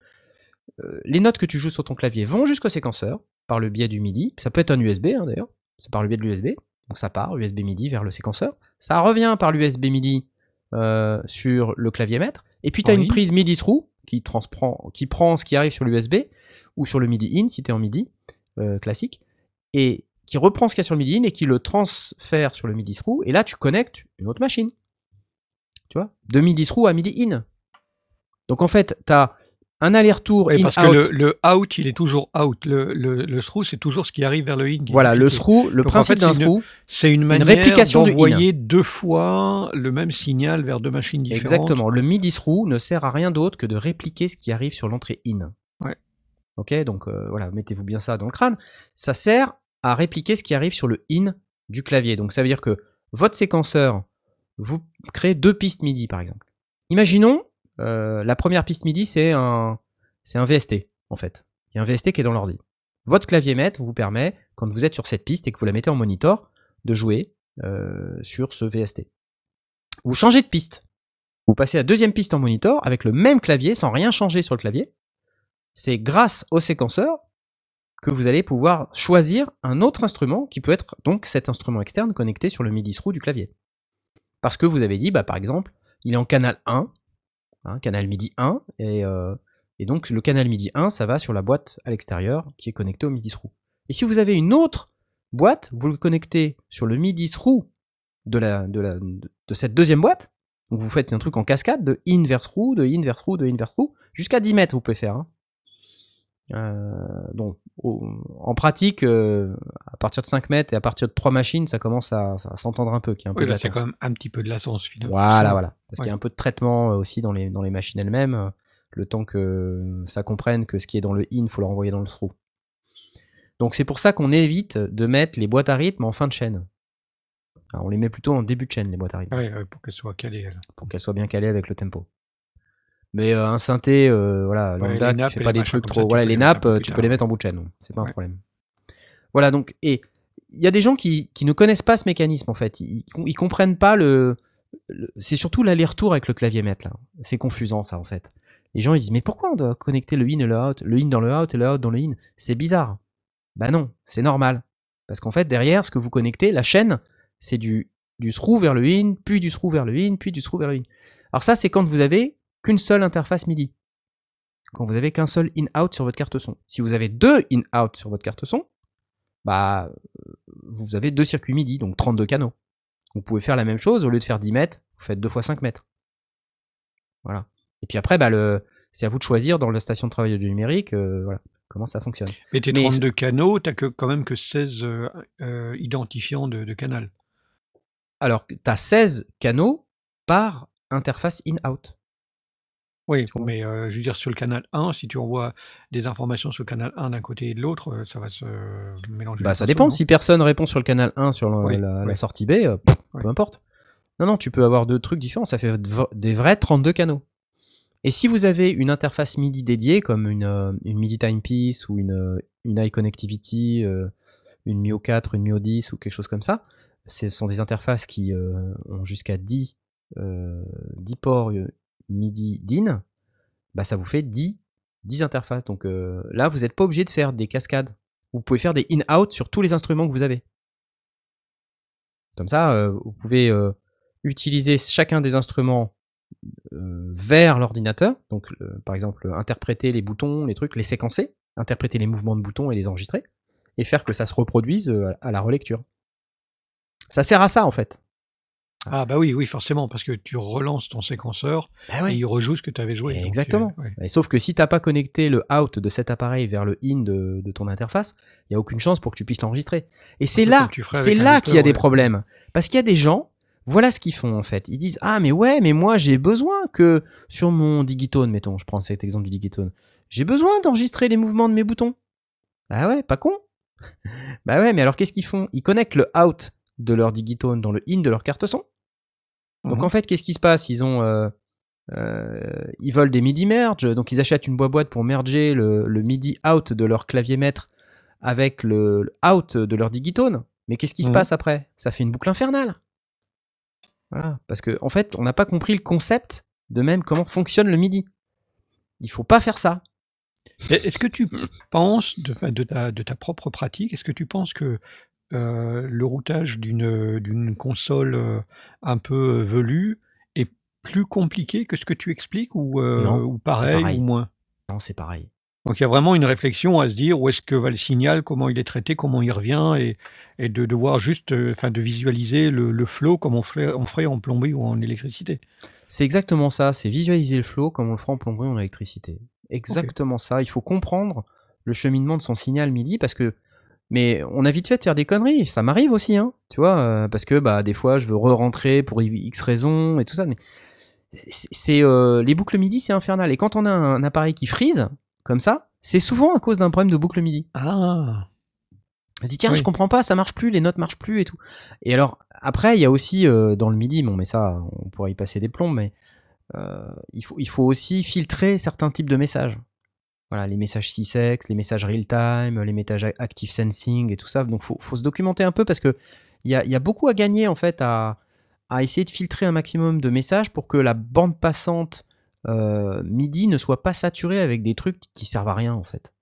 euh, les notes que tu joues sur ton clavier vont jusqu'au séquenceur par le biais du MIDI. Ça peut être un USB hein, d'ailleurs c'est par le biais de l'USB. Donc ça part, USB MIDI vers le séquenceur. Ça revient par l'USB MIDI euh, sur le clavier maître. Et puis tu as une prise MIDI through qui, qui prend ce qui arrive sur l'USB ou sur le MIDI in si tu es en MIDI euh, classique. Et qui reprend ce qu'il y a sur le MIDI in et qui le transfère sur le MIDI through. Et là, tu connectes une autre machine. Tu vois? De MIDI through à MIDI in. Donc en fait, tu as un aller-retour in parce que le, out. il est toujours out. Le, le, through c'est toujours ce qui arrive vers le in voilà le through le principe d'un through c'est une, manière d'envoyer deux fois le même signal vers deux machines différentes. Exactement. Le midi through ne sert à rien d'autre que de répliquer ce qui arrive sur l'entrée in. Ouais. Ok? Donc euh, voilà mettez-vous bien ça dans le crâne. Ça sert à répliquer ce qui arrive sur le in du clavier donc ça veut dire que votre séquenceur vous créez deux pistes midi par exemple imaginons euh, la première piste MIDI, c'est un, un VST, en fait. Il y a un VST qui est dans l'ordi. Votre clavier maître vous permet, quand vous êtes sur cette piste et que vous la mettez en monitor, de jouer euh, sur ce VST. Vous changez de piste. Vous passez à la deuxième piste en monitor avec le même clavier sans rien changer sur le clavier. C'est grâce au séquenceur que vous allez pouvoir choisir un autre instrument qui peut être donc cet instrument externe connecté sur le MIDI through du clavier. Parce que vous avez dit, bah, par exemple, il est en canal 1, hein, canal MIDI 1, et, et, donc le canal MIDI 1, ça va sur la boîte à l'extérieur qui est connectée au MIDI through. Et si vous avez une autre boîte, vous le connectez sur le MIDI through de, cette deuxième boîte, donc vous faites un truc en cascade de in vers de in vers de in vers jusqu'à 10 mètres vous pouvez faire. Hein. Euh, donc, en pratique, euh, à partir de 5 mètres et à partir de 3 machines, ça commence à, s'entendre un peu. Qu'il y a un oui, là, c'est quand même un petit peu de latence finalement. Voilà, voilà. Parce qu'il y a un peu de traitement euh, aussi dans les, dans les machines elles-mêmes, le temps que ça comprenne que ce qui est dans le in, il faut le renvoyer dans le through. Donc c'est pour ça qu'on évite de mettre les boîtes à rythme en fin de chaîne. on les met plutôt en début de chaîne, les boîtes à rythme. Oui, pour qu'elles soient calées. Pour qu'elles soient bien calées avec le tempo. Mais euh, un synthé, euh, voilà, lambda qui fait pas des trucs trop. Voilà, les nappes, tu peux les mettre en bout de chaîne, c'est pas un problème. Voilà, donc, et il y a des gens qui, qui, ne connaissent pas ce mécanisme en fait. Ils, ils comprennent pas le. c'est surtout l'aller-retour avec le clavier maître là. C'est confusant ça en fait. Les gens ils disent mais pourquoi on doit connecter le in et le out, le in dans le out et le out dans le in? C'est bizarre. Bah non, c'est normal. Parce qu'en fait derrière ce que vous connectez, la chaîne, c'est du, du through vers le in, puis du through vers le in, puis du through vers le in. Alors ça c'est quand vous avez qu'une seule interface MIDI. Quand vous avez qu'un seul in-out sur votre carte son. Si vous avez deux in-out sur votre carte son, bah, vous avez deux circuits MIDI, donc 32 canaux. Vous pouvez faire la même chose, au lieu de faire 10 mètres, vous faites 2 fois 5 mètres. Voilà. Et puis après, bah, le... c'est à vous de choisir dans la station de travail du numérique euh, voilà, comment ça fonctionne. Mais tes 32 canaux, tu n'as quand même que 16 euh, euh, identifiants de, de canal. Alors, tu as 16 canaux par interface in-out. Oui, mais je veux dire, sur le canal 1, si tu envoies des informations sur le canal 1 d'un côté et de l'autre, ça va se mélanger. Bah, ça dépend. Si personne répond sur le canal 1 sur la, sortie B, peu importe. Non, non, tu peux avoir deux trucs différents. Ça fait des vrais 32 canaux. Et si vous avez une interface MIDI dédiée, comme une, une MIDI Timepiece ou une, une iConnectivity, une Mio 4, une Mio 10 ou quelque chose comme ça, ce sont des interfaces qui ont jusqu'à 10, 10 ports MIDI DIN, bah ça vous fait 10, 10 interfaces. Donc euh, là, vous n'êtes pas obligé de faire des cascades. Vous pouvez faire des in-out sur tous les instruments que vous avez. Comme ça, euh, vous pouvez euh, utiliser chacun des instruments vers l'ordinateur. Donc, par exemple, interpréter les boutons, les trucs, les séquencer, interpréter les mouvements de boutons et les enregistrer, et faire que ça se reproduise à la relecture. Ça sert à ça, en fait. Ah bah oui, oui, forcément, parce que tu relances ton séquenceur bah et il rejoue ce que tu avais joué. Exactement. sauf que si tu n'as pas connecté le out de cet appareil vers le in de, ton interface, il n'y a aucune chance pour que tu puisses l'enregistrer. Et c'est là, c'est là qu'il y a des problèmes. Parce qu'il y a des gens, voilà ce qu'ils font en fait. Ils disent Ah, mais ouais, mais moi j'ai besoin que sur mon digitone, mettons, je prends cet exemple du digitone, j'ai besoin d'enregistrer les mouvements de mes boutons. Bah ouais, pas con. bah ouais, mais alors qu'est-ce qu'ils font? Ils connectent le out de leur digitone dans le in de leur carte son. Donc mhm. en fait, qu'est-ce qui se passe? Ils ont, euh, euh, ils veulent des MIDI merge, donc ils achètent une boîte pour merger le, MIDI out de leur clavier maître avec le, out de leur digitone. Mais qu'est-ce qui se mhm. passe après? Ça fait une boucle infernale. Voilà, parce qu'en en fait, on n'a pas compris le concept de même comment fonctionne le MIDI. Il faut pas faire ça. Est-ce que tu penses, de, de, ta, de ta propre pratique, est-ce que tu penses que euh, le routage d'une console euh, un peu velue est plus compliqué que ce que tu expliques ou, euh, ou pareil, ou moins? Non, c'est pareil. Donc il y a vraiment une réflexion à se dire où est-ce que va le signal, comment il est traité, comment il revient, et, et de devoir juste, enfin de visualiser le, le flow comme on ferait, on ferait en plomberie ou en électricité. C'est exactement ça, c'est visualiser le flow comme on le ferait en plomberie ou en électricité. Exactement ça, il faut comprendre le cheminement de son signal MIDI parce que mais on a vite fait de faire des conneries, ça m'arrive aussi, hein, tu vois, euh, parce que bah des fois je veux re-rentrer pour X raisons et tout ça, mais c'est euh, les boucles MIDI c'est infernal. Et quand on a un appareil qui freeze comme ça, c'est souvent à cause d'un problème de boucle MIDI. Ah. Dit tiens je comprends pas, ça marche plus, les notes marchent plus et tout. Et alors après il y a aussi euh, dans le MIDI, bon mais ça on pourrait y passer des plombs, mais il faut il faut aussi filtrer certains types de messages. Voilà, les messages CSEX, les messages real-time, les messages active sensing et tout ça. Donc, faut, faut se documenter un peu parce que il y a, beaucoup à gagner en fait à, essayer de filtrer un maximum de messages pour que la bande passante euh, MIDI ne soit pas saturée avec des trucs qui servent à rien en fait.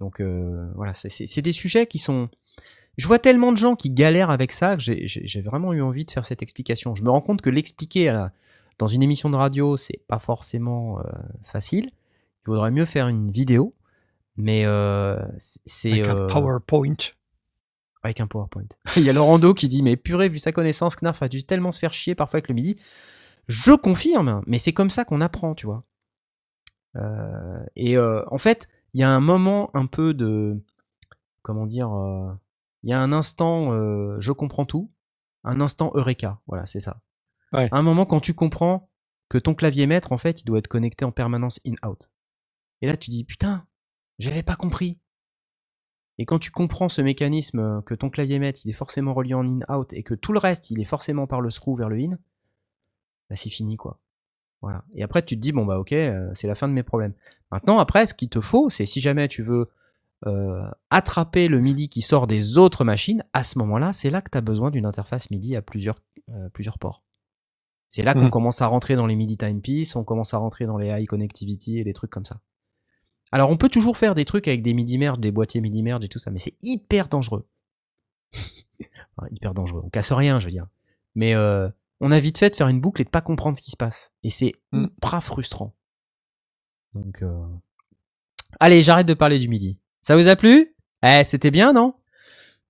Donc euh, voilà, c'est des sujets qui sont. Je vois tellement de gens qui galèrent avec ça que j'ai vraiment eu envie de faire cette explication. Je me rends compte que l'expliquer dans une émission de radio, c'est pas forcément facile. Il vaudrait mieux faire une vidéo, mais c'est. Avec un PowerPoint. Avec un PowerPoint. Il y a Laurando qui dit Mais purée, vu sa connaissance, Knarf a dû tellement se faire chier parfois avec le midi. Je confirme, mais c'est comme ça qu'on apprend, tu vois. et en fait, il y a un moment un peu de. Comment dire Il y a un instant, je comprends tout. Un instant Eureka. Voilà, c'est ça. Un moment quand tu comprends que ton clavier maître, en fait, il doit être connecté en permanence in-out. Et là, tu dis, putain, j'avais pas compris. Et quand tu comprends ce mécanisme que ton clavier maître, il est forcément relié en in-out et que tout le reste, il est forcément par le screw vers le in, bah c'est fini, quoi. Voilà. Et après, tu te dis, bon, bah ok, c'est la fin de mes problèmes. Maintenant, après, ce qu'il te faut, c'est si jamais tu veux attraper le MIDI qui sort des autres machines, à ce moment-là, c'est là que tu as besoin d'une interface MIDI à plusieurs, plusieurs ports. C'est là qu'on mmh. commence à rentrer dans les MIDI timepiece, on commence à rentrer dans les high connectivity et des trucs comme ça. Alors on peut toujours faire des trucs avec des MIDI merge, des boîtiers MIDI merge et tout ça, mais c'est hyper dangereux. hyper dangereux. On casse rien, je veux dire. Mais on a vite fait de faire une boucle et de pas comprendre ce qui se passe. Et c'est mmh. hyper frustrant. Donc, allez, j'arrête de parler du MIDI. Ça vous a plu? Eh, c'était bien, non?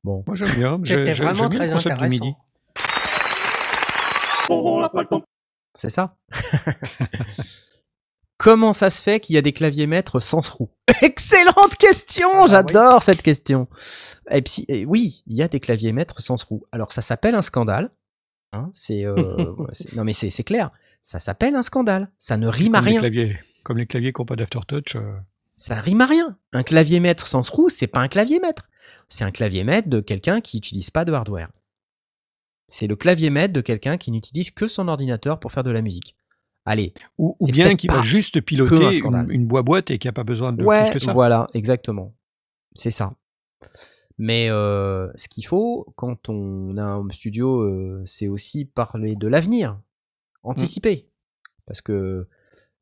Bon. Moi j'aime bien. C'était vraiment très intéressant. C'est ça. Comment ça se fait qu'il y a des claviers maîtres sans roue? Excellente question, ah j'adore cette question. Et puis, oui, il y a des claviers maîtres sans roue. Alors ça s'appelle un scandale. Hein, euh, c'est, non mais c'est, clair, ça s'appelle un scandale. Ça ne rime à rien. comme les claviers qui n'ont pas d'aftertouch. Euh. Ça rime à rien. Un clavier maître sans roue, c'est pas un clavier maître. C'est un clavier maître de quelqu'un qui n'utilise pas de hardware. C'est le clavier maître de quelqu'un qui n'utilise que son ordinateur pour faire de la musique. Allez. Ou, bien qui va juste piloter une, boîte et qui n'a pas besoin de ouais, plus que ça. Voilà, exactement. C'est ça. Mais euh, ce qu'il faut, quand on a un studio, euh, c'est aussi parler de l'avenir, anticiper. Parce que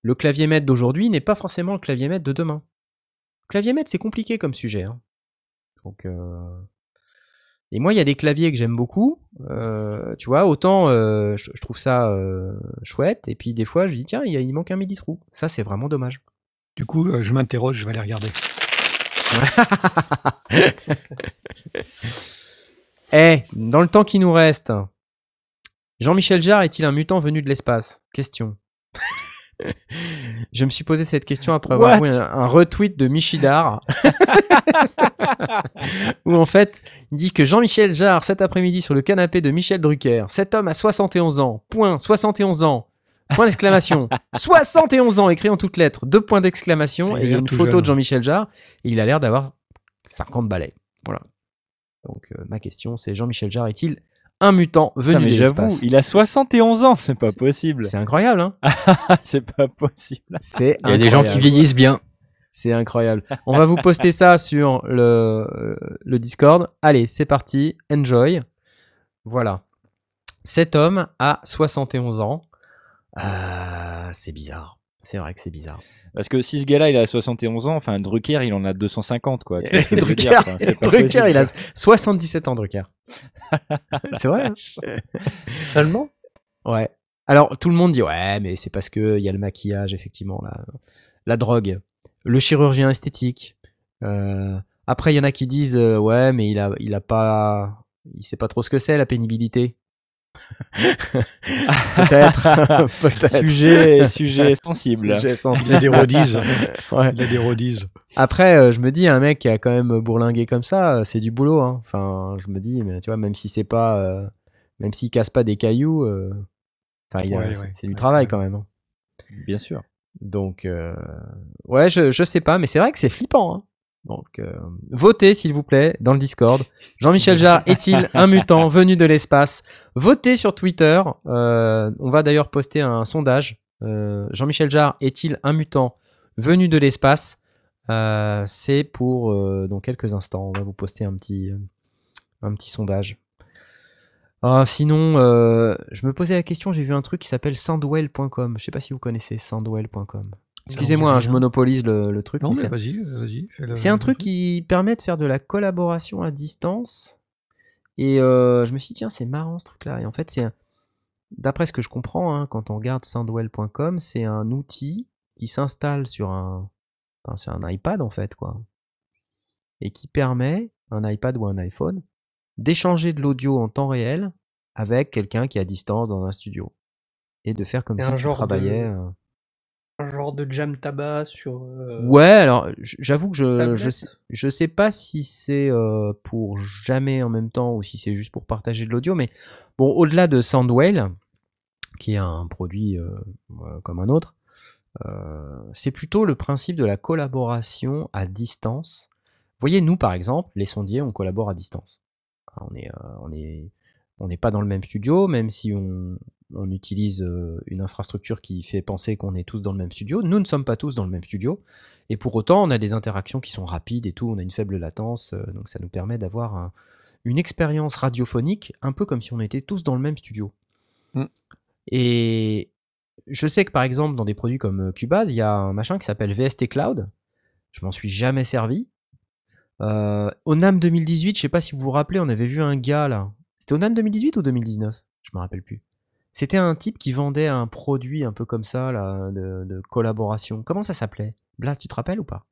le clavier maître d'aujourd'hui n'est pas forcément le clavier maître de demain. Le clavier maître, c'est compliqué comme sujet. Hein. Donc, euh, et moi, il y a des claviers que j'aime beaucoup. Euh, tu vois, autant euh, je, trouve ça euh, chouette, et puis des fois, je dis tiens, il, il manque un midi trou. Ça, c'est vraiment dommage. Du coup, je m'interroge, je vais aller regarder. Eh, dans le temps qui nous reste, Jean-Michel Jarre est-il un mutant venu de l'espace? Question. je me suis posé cette question après avoir vu un, retweet de Michidar où en fait il dit que Jean-Michel Jarre cet après-midi sur le canapé de Michel Drucker, cet homme a 71 ans, point, 71 ans, point d'exclamation, 71 ans écrit en toutes lettres, deux points d'exclamation et il y a une photo de Jean-Michel Jarre et il a l'air d'avoir 50 balais. Voilà. Donc euh, ma question c'est Jean-Michel Jarre est-il un mutant venu mais j'avoue, il a 71 ans, c'est pas possible. C'est incroyable, hein C'est pas possible. C'est Il y a des gens qui vieillissent bien. C'est incroyable. On va vous poster ça sur le, le Discord. Allez, c'est parti. Enjoy. Voilà. Cet homme a 71 ans. Euh, c'est bizarre. C'est vrai que c'est bizarre. Parce que si ce gars-là, il a 71 ans, enfin, Drucker, il en a 250, quoi. Drucker, Drucker il a 77 ans, Drucker. c'est vrai. Hein. Seulement? Ouais. Alors, tout le monde dit, ouais, mais c'est parce qu'il y a le maquillage, effectivement, la, la drogue, le chirurgien esthétique. Euh, après, il y en a qui disent, euh, ouais, mais il a, il a pas, il sait pas trop ce que c'est, la pénibilité. peut-être. peut sujet, sujet sensible. Sujet sensible. Il a des rodises. ouais. Il a des rodises. Après, euh, je me dis, un mec qui a quand même bourlingué comme ça, euh, c'est du boulot. Hein. Enfin, je me dis, mais tu vois, même si c'est pas, euh, même s'il casse pas des cailloux, enfin, c'est du travail quand même. Hein. Bien sûr. Donc, ouais, je, je sais pas, mais c'est vrai que c'est flippant. Hein. Donc, euh, votez s'il vous plaît dans le Discord. Jean-Michel Jarre est-il un mutant venu de l'espace? Votez sur Twitter. Euh, on va d'ailleurs poster un sondage. Euh, Jean-Michel Jarre est-il un mutant venu de l'espace? C'est pour dans quelques instants. On va vous poster un petit, un petit sondage. Ah, sinon, je me posais la question. J'ai vu un truc qui s'appelle sandwell.com. Je sais pas si vous connaissez sandwell.com. Excusez-moi, hein, je monopolise le, truc. Non, mais, vas-y, vas-y. C'est un truc qui permet de faire de la collaboration à distance. Et euh, je me suis dit, tiens, c'est marrant ce truc-là. Et en fait, c'est d'après ce que je comprends, hein, quand on regarde soundwell.com, c'est un outil qui s'installe sur un, enfin, un iPad en fait, quoi, et qui permet, un iPad ou un iPhone, d'échanger de l'audio en temps réel avec quelqu'un qui est à distance dans un studio et de faire comme si un genre travaillais. de, euh, un genre de jam tabac sur euh, Ouais, alors j'avoue que je, je, sais, je sais pas si c'est euh, pour jamais en même temps ou si c'est juste pour partager de l'audio, mais bon, au-delà de Soundwave, qui est un produit euh, comme un autre, c'est plutôt le principe de la collaboration à distance. Vous voyez, nous par exemple, les sondiers, on collabore à distance. Hein, On est, on est, on n'est pas dans le même studio, même si on, on utilise euh, une infrastructure qui fait penser qu'on est tous dans le même studio. Nous ne sommes pas tous dans le même studio. Et pour autant, on a des interactions qui sont rapides et tout, on a une faible latence, euh, donc ça nous permet d'avoir un- une expérience radiophonique un peu comme si on était tous dans le même studio. Mm. Et je sais que par exemple, dans des produits comme euh, Cubase, il y a un machin qui s'appelle VST Cloud. Je m'en suis jamais servi. Euh, au NAM 2018, je sais pas si vous vous rappelez, on avait vu un gars là. C'était au NAM 2018 ou 2019 Je me rappelle plus. C'était un type qui vendait un produit un peu comme ça, là, de, de collaboration. Comment ça s'appelait? Blas, tu te rappelles ou pas?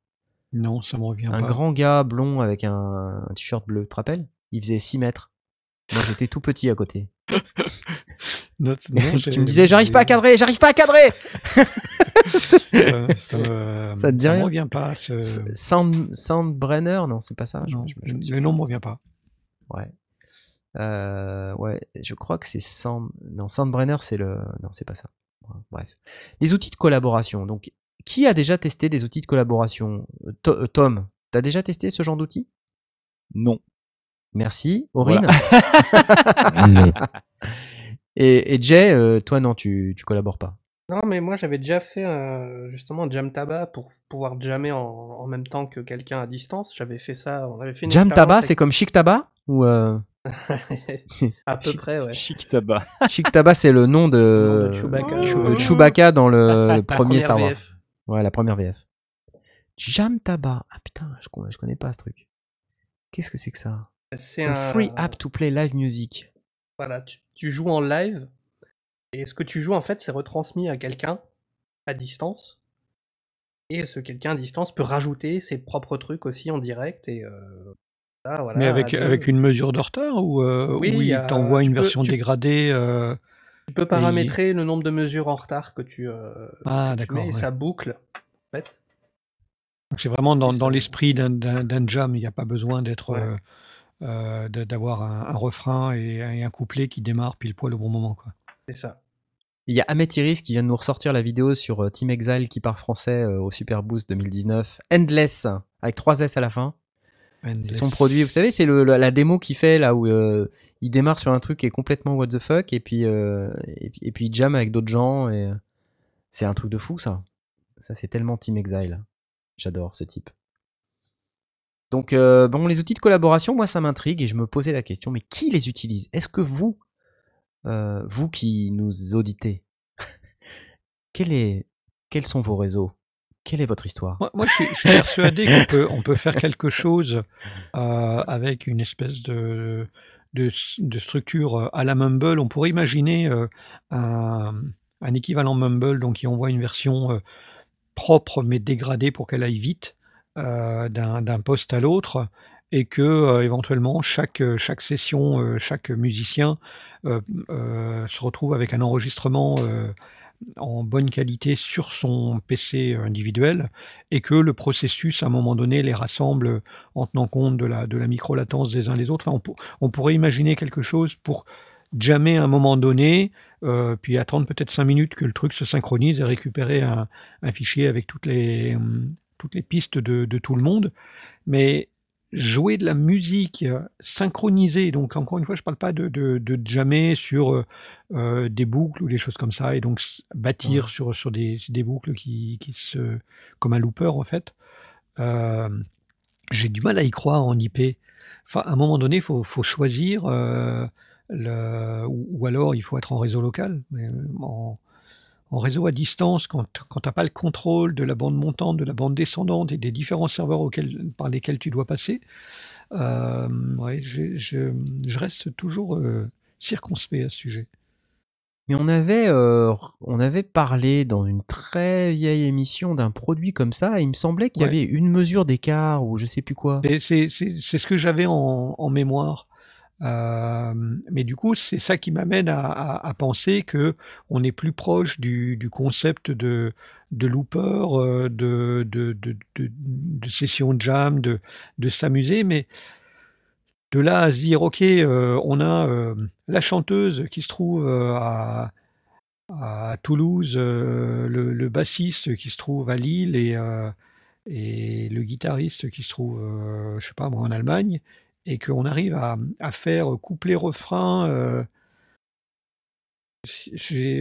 Non, ça me revient Un pas. grand gars blond avec un, un t-shirt bleu, tu te rappelles? Il faisait 6 mètres. Moi j'étais tout petit à côté. Non, non, tu me disais j'arrive pas à cadrer, j'arrive pas à cadrer Ça, ça me, Ça te dit ça me revient pas. ce- S- Sound, Soundbrenner? Non, c'est pas ça. non, je- le nom me revient pas. Ouais. Euh, ouais, je crois que c'est Sound... Non, Soundbrenner, c'est le... Non, c'est pas ça. Bref. Les outils de collaboration. Donc, qui a déjà testé des outils de collaboration? Euh, euh, Tom, t'as déjà testé ce genre d'outils? Non. Merci. Aurine? Non. et, et Jay, euh, toi, non, tu, tu collabores pas? Non, mais moi j'avais déjà fait euh, justement jam tabac pour pouvoir jammer en, en même temps que quelqu'un à distance. J'avais fait ça, on avait fait une Jam Tabac, avec- c'est comme Chic Tabac Ou euh, à peu Chic- près, ouais. Chic tabac. Chic Tabac, c'est le nom de, de Chewbacca. Chou- de Chewbacca dans le la premier Star Wars. VF. Ouais, la première VF. Jam Tabac. Ah putain, je, con- je connais pas ce truc. Qu'est-ce que c'est que ça? C'est A un free app to play live music. Voilà, tu, tu joues en live et ce que tu joues en fait, c'est retransmis à quelqu'un à distance. Et ce quelqu'un à distance peut rajouter ses propres trucs aussi en direct et euh, ça, voilà. Mais avec, avec une mesure de retard ou, euh, Oui, ou il a- t'envoie une peux- version tu- dégradée euh, Tu peux paramétrer le nombre de mesures en retard que tu, euh, Ah, que tu d'accord. mets et ouais. ça boucle. En fait. Donc C'est vraiment dans, dans l'esprit d'un- d'un d'un jam. Il n'y a pas besoin d'être Ouais. euh, euh, d'avoir un, un refrain et, un- et un couplet qui démarre pile poil au bon moment. Quoi. C'est ça. Il y a Ahmed Iris qui vient de nous ressortir la vidéo sur euh, Team Exile qui parle français euh, au Super Boost 2019. Endless, avec 3 S à la fin. C'est son produit. Vous savez, c'est la, démo qu'il fait là où euh, il démarre sur un truc qui est complètement what the fuck et puis, euh, et, puis- et puis il jam avec d'autres gens. et C'est un truc de fou ça. Ça, c'est tellement Team Exile. J'adore ce type. Donc, euh, bon, les outils de collaboration, moi, ça m'intrigue et je me posais la question, mais qui les utilise? Est-ce que vous, euh, vous qui nous auditez, quel est, quels sont vos réseaux? Quelle est votre histoire? Moi, je, suis, persuadé qu'on peut, on peut faire quelque chose euh, avec une espèce de, de, structure euh, à la Mumble. On pourrait imaginer euh, un, un équivalent Mumble donc qui envoie une version propre mais dégradée pour qu'elle aille vite d'un poste à l'autre et que éventuellement chaque, chaque session, chaque musicien se retrouve avec un enregistrement en bonne qualité sur son PC individuel et que le processus, à un moment donné, les rassemble en tenant compte de la, de la micro-latence des uns des autres. Enfin, on, pour- on pourrait imaginer quelque chose pour jammer à un moment donné, euh, puis attendre peut-être cinq minutes que le truc se synchronise et récupérer un, un fichier avec toutes les, hum, toutes les pistes de, de tout le monde. Mais jouer de la musique euh, synchronisée, donc encore une fois, je ne parle pas de, de, de jammer sur euh, euh, des boucles ou des choses comme ça, et donc bâtir Ouais. sur, sur des, des boucles qui, qui se. comme un looper en fait. Euh, j'ai du mal à y croire en IP. Enfin, à un moment donné, il faut, faut choisir, euh, le, ou, ou alors il faut être en réseau local. Mais en, en réseau à distance, quand, quand tu n'as pas le contrôle de la bande montante, de la bande descendante et des différents serveurs auxquels, par lesquels tu dois passer, euh, ouais, je, je- je reste toujours euh, circonspect à ce sujet. Mais on avait, euh, on avait parlé dans une très vieille émission d'un produit comme ça, et il me semblait qu'il y Ouais. avait une mesure d'écart ou je sais plus quoi. C'est ce que j'avais en, en mémoire. Mais du coup, c'est ça qui m'amène à, penser que on est plus proche du, concept de, de looper, euh, de, de, de, session jam, de, s'amuser. Mais de là à se dire, OK, euh, on a euh, la chanteuse qui se trouve à, Toulouse, le, bassiste qui se trouve à Lille et, le guitariste qui se trouve, je sais pas moi, en Allemagne, et qu'on arrive à, à faire couplet-refrain. Euh,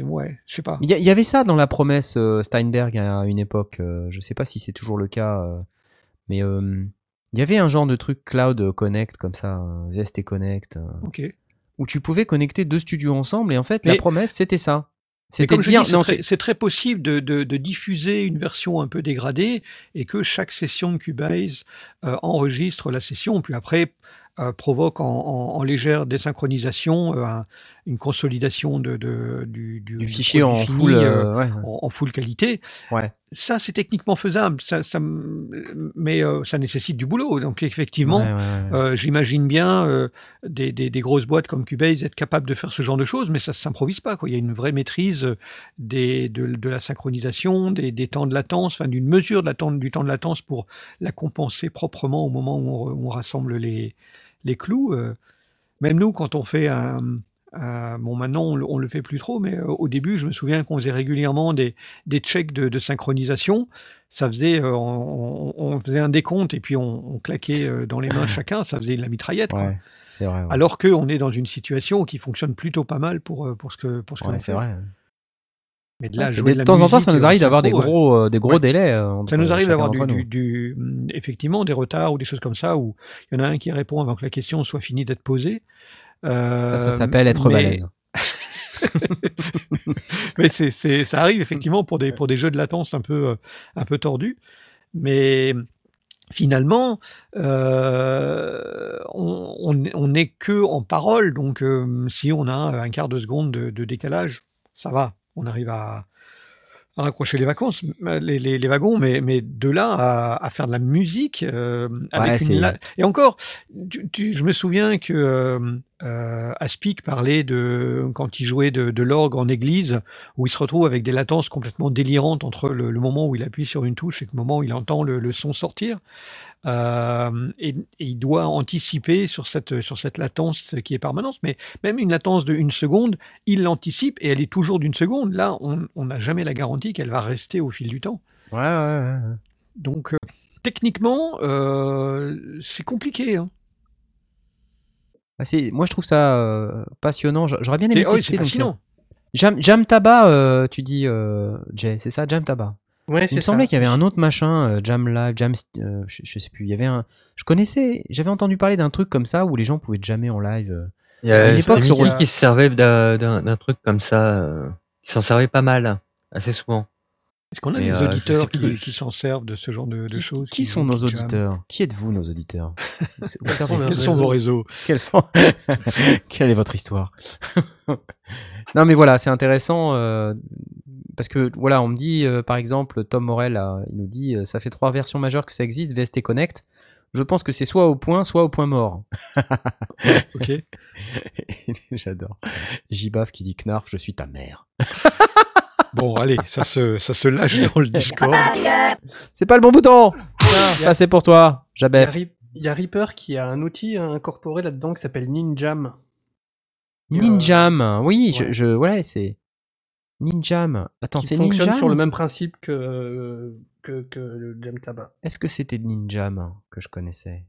ouais, je sais pas. Il y, avait ça dans la promesse euh, Steinberg à une époque. euh, je sais pas si c'est toujours le cas, mais il y avait un genre de truc cloud connect comme ça, VST Connect, Ok. où tu pouvais connecter deux studios ensemble. Et en fait, la promesse c'était ça. C'était dire c'est très, possible de, de- de diffuser une version un peu dégradée et que chaque session de Cubase euh, enregistre la session, puis après euh, provoque en, en- en légère désynchronisation euh, un- une consolidation de, de- du, du- du du fichier en fini, full. euh, euh, ouais, en, en full qualité. ouais. Ça, c'est techniquement faisable, ça, ça m- mais euh, ça nécessite du boulot. Donc effectivement, Ouais, euh, j'imagine bien des, des- des grosses boîtes comme Cubase être capables de faire ce genre de choses, mais ça ne s'improvise pas. Quoi. Il y a une vraie maîtrise des, de, de la synchronisation, des, temps de latence, enfin, d'une mesure de la temps- du temps de latence pour la compenser proprement au moment où on, re- où on rassemble les, les clous. même nous, quand on fait un... un- bon, maintenant, on, le- on le fait plus trop, mais euh, au début, je me souviens qu'on faisait régulièrement des, des checks de, de synchronisation. Ça faisait, euh, on, faisait un décompte et puis on, on claquait euh, dans les mains chacun. Ça faisait de la mitraillette. quoi. Ouais, c'est vrai. ouais. Alors qu'on est dans une situation qui fonctionne plutôt pas mal pour, euh, pour ce que pour ce que Ouais, c'est fait. vrai. Mais de là, de de temps en temps, ça nous euh, arrive d'avoir des synchro, gros, euh, des gros Ouais. délais. euh, Ça nous arrive d'avoir du, du- du- effectivement des retards ou des choses comme ça où il y en a un qui répond avant que la question soit finie d'être posée. Ça, ça Euh, s'appelle être mais- balèze. mais c'est, ça arrive effectivement pour des, pour des jeux de latence un peu, euh, un peu tordus. Mais finalement, euh, on on- on n'est que en parole. Donc, euh, si on a un quart de seconde de, de décalage, ça va. On arrive à raccrocher les vacances, les, les- les wagons, mais, mais de là à, à faire de la musique euh, avec Ouais, une la- et encore, tu- tu- je me souviens que euh, euh, Aspic parlait de quand il jouait de, de l'orgue en église, où il se retrouve avec des latences complètement délirantes entre le, le moment où il appuie sur une touche et le moment où il entend le, le son sortir. Euh, et, et il doit anticiper sur cette, sur cette latence qui est permanente. Mais même une latence de une seconde, il l'anticipe et elle est toujours d'une seconde. Là, on n'a jamais la garantie qu'elle va rester au fil du temps. Ouais, ouais, ouais. ouais. Donc, euh, techniquement, euh, c'est compliqué. hein. C'est- moi, je trouve ça euh, passionnant. J'a- J'aurais bien aimé C'est oh, fascinant. Jam, Jam Tabac, euh, tu dis, euh, Jay, c'est ça, Jam Tabac. Ouais, Il me ça. semblait qu'il y avait un autre machin, euh, Jam Live, Jam, euh, je, je sais plus. Il y avait un, je connaissais, j'avais entendu parler d'un truc comme ça où les gens pouvaient jammer en live. euh. Il y À a une époque, Stan sur- Lee qui se servait d'un- d'un d'un truc comme ça, euh, qui s'en servait pas mal, assez souvent. Est-ce qu'on a Mais, des euh, auditeurs qui, s'en servent de ce genre de, de Qui, choses qui sont nos auditeurs? Qui êtes-vous, nos auditeurs? Quels sont vos réseaux? Quels sont Quelle est votre histoire? Non, mais voilà, c'est intéressant euh, parce que voilà, on me dit euh, par exemple Tom Morel, il nous dit ça fait trois versions majeures que ça existe VST Connect. Je pense que c'est soit au point, soit au point mort. Ok. J'adore. Jibaf qui dit Knarf, je suis ta mère. Bon, allez, ça se, ça se lâche dans le Discord. C'est pas le bon bouton. Tiens, ça c'est pour toi, Il y, a Jabef. Il y a Reaper qui a un outil incorporé là-dedans qui s'appelle Ninjam. Ninjam, oui, je, ouais. je ouais, c'est Ninjam. Attends, qui c'est fonctionne Ninjam sur le même principe que, que, que le Jam Tabac. Est-ce que c'était Ninjam que je connaissais?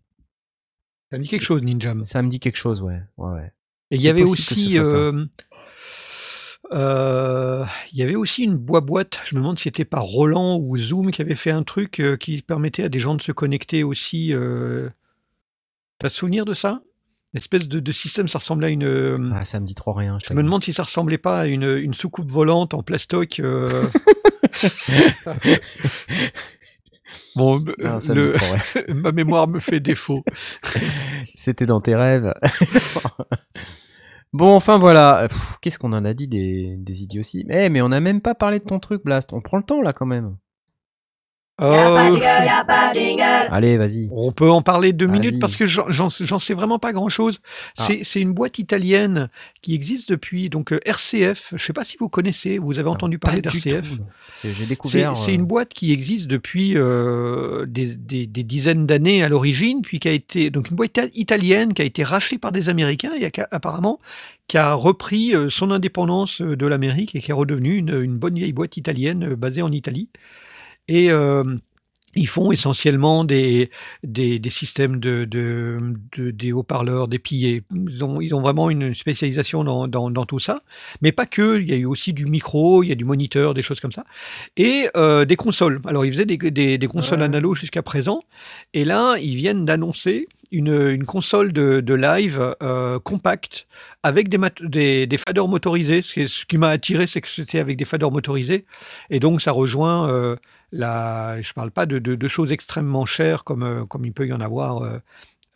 Ça me dit quelque chose, Ninjam. Ça me dit quelque chose, ouais. ouais, ouais. Et il y avait aussi, euh, euh, il y avait aussi une boîte. Je me demande si c'était par Roland ou Zoom qui avait fait un truc euh, qui permettait à des gens de se connecter aussi. Euh... T'as souvenir de ça? Une espèce de, de système, ça ressemblait à une. Ah, ça me dit trop rien. Je je me demande si ça ressemblait pas à une, une soucoupe volante en plastoc. bon, ça me le- dit trop ma mémoire me fait défaut. C'était dans tes rêves. Bon, enfin voilà. Qu'est-ce qu'on en a dit des, des idioties? Eh, mais on n'a même pas parlé de ton truc, Blast. On prend le temps là quand même. Euh, Allez, vas-y. On peut en parler deux minutes parce que j'en- sais vraiment pas grand-chose. Ah. C'est une boîte italienne qui existe depuis donc euh, RCF. Je sais pas si vous connaissez, vous avez entendu parler d'RCF. J'ai découvert. c'est euh, une boîte qui existe depuis euh, des, des- des dizaines d'années à l'origine, puis qui a été donc une boîte ita- italienne qui a été rachetée par des Américains et qui a- apparemment qui a repris son indépendance de l'Amérique et qui est redevenue une, une bonne vieille boîte italienne basée en Italie. Et euh, ils font essentiellement des, des, des systèmes de, de, de- des haut-parleurs, des pillés. Ils ont, ils ont vraiment une spécialisation dans, dans, dans tout ça. Mais pas que, il y a eu aussi du micro, il y a du moniteur, des choses comme ça. Et euh, des consoles. Alors, ils faisaient des, des, des consoles Ouais. analo jusqu'à présent. Et là, ils viennent d'annoncer une, une console de, de live euh, compacte avec des, des, des faders motorisés. Ce qui, ce qui m'a attiré, c'est que c'était avec des faders motorisés. Et donc, ça rejoint euh, Je parle pas de, choses extrêmement chères comme, euh, comme il peut y en avoir euh,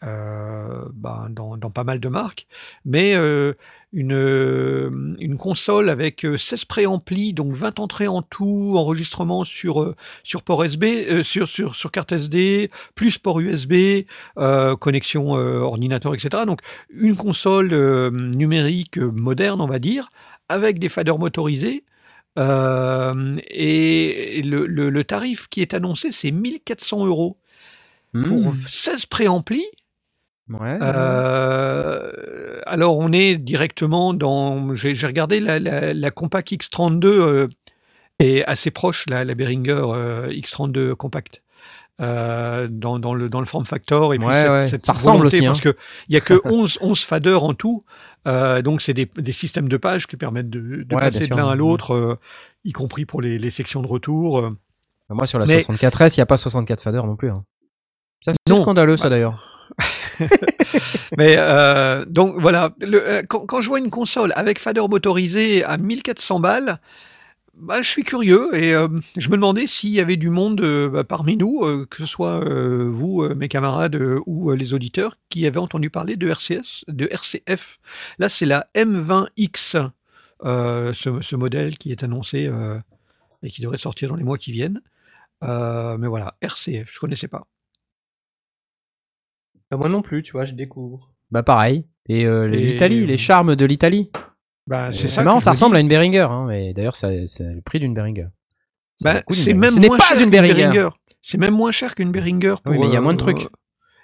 euh, ben, dans, pas mal de marques, mais une, console avec euh, 16 préamplis, donc 20 entrées en tout, enregistrement sur, sur port USB, sur, sur, carte SD, plus port USB, connexion ordinateur, etc. Donc une console numérique moderne, on va dire, avec des faders motorisés. Euh, et le, le- le tarif qui est annoncé, c'est 1400 euros pour hmm, 16 préamplis. Ouais. Euh, alors, on est directement dans. J'ai regardé la, la, la Compact X32 euh, est assez proche, la, la Behringer euh, X32 Compact. Euh, dans, dans le, dans le form factor et puis Ouais, cette, ouais. cette Ça ressemble aussi, hein. parce que il y a que 11, 11 faders en tout euh, donc c'est des, des systèmes de pages qui permettent de, de Ouais, bien passer de l'un à Mhm. l'autre euh, y compris pour les, les sections de retour euh. Moi, sur la Mais- 64S, il n'y a pas 64 faders non plus. hein. C'est scandaleux, ça Bah, d'ailleurs. Mais euh, donc voilà, le- euh, quand, quand je vois une console avec fader motorisé à 1400 balles, bah, je suis curieux et euh, je me demandais s'il y avait du monde euh, bah, parmi nous, euh, que ce soit euh, vous, euh, mes camarades euh, ou euh, les auditeurs, qui avaient entendu parler de RCS, de RCF. Là, c'est la M20X, euh, ce, ce modèle qui est annoncé euh, et qui devrait sortir dans les mois qui viennent. Euh, mais voilà, RCF, je connaissais pas. Bah, moi non plus, tu vois, je découvre. Bah, pareil. Et euh, Et- l'Italie, les charmes de l'Italie. Bah, C'est ça. marrant, ça ressemble dis. à une Behringer. Hein, mais d'ailleurs, c'est le prix d'une Behringer. Bah, c'est Behringer. même Ce n'est moins pas une Behringer. C'est même moins cher qu'une Behringer. Pour, Oui, mais il y a moins de euh, trucs.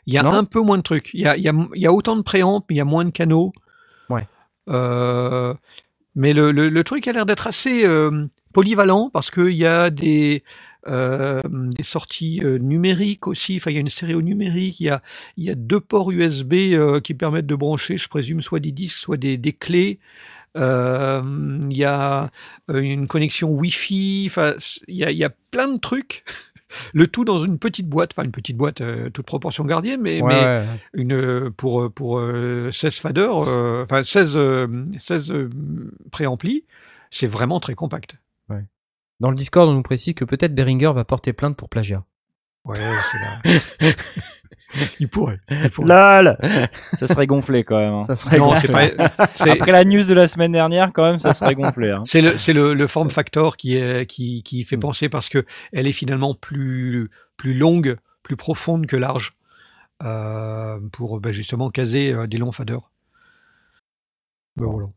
Il y a Non? un peu moins de trucs. Il y a, y a- y a autant de préamp, il y a moins de canaux. Ouais. Euh, mais le, le- le truc a l'air d'être assez euh, polyvalent parce qu'il y a des, euh, des sorties numériques aussi. Enfin, il y a une stéréo numérique. Il y a, y a deux ports USB qui permettent de brancher, je présume, soit des disques, soit des, des clés. Il y a une connexion Wi-Fi. Il y a, il y a plein de trucs. Le tout dans une petite boîte, enfin une petite boîte, euh, toute proportion gardée, mais, Ouais, mais ouais. une, pour, pour euh, 16 faders, euh, enfin 16, euh, 16 euh, préamplis, c'est vraiment très compact. Dans le Discord, on nous précise que peut-être Behringer va porter plainte pour plagiat. Ouais, c'est là. il pourrait. il pourrait. Lol Ça serait gonflé quand même. hein. Ça serait Non, grave. c'est pas. c'est- Après la news de la semaine dernière, quand même, ça serait gonflé. hein. C'est le, c'est le, le form factor qui, est, qui, qui fait Mm. penser parce que elle est finalement plus, plus longue, plus profonde que large euh, pour ben, justement caser euh, des longs faders. Ben, voilà.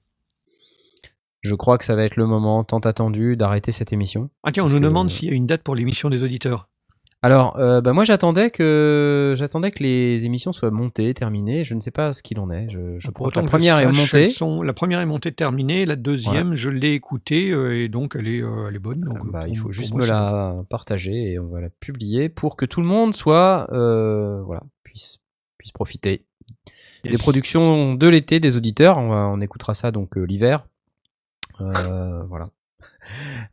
Je crois que ça va être le moment tant attendu d'arrêter cette émission. Ah tiens, on nous que- demande s'il y a une date pour l'émission des auditeurs. Alors, euh, bah, moi j'attendais que j'attendais que les émissions soient montées, terminées. Je ne sais pas ce qu'il en est. Je, je Pour que autant la première est montée. sont- la première est montée terminée, la deuxième, je l'ai écoutée euh, et donc elle est, euh, elle est bonne. donc, Euh, bah, il faut juste moi, me bon. la partager et on va la publier pour que tout le monde soit euh, voilà puisse puisse profiter des productions de l'été des auditeurs. On, va- on écoutera ça donc l'hiver. Euh, voilà.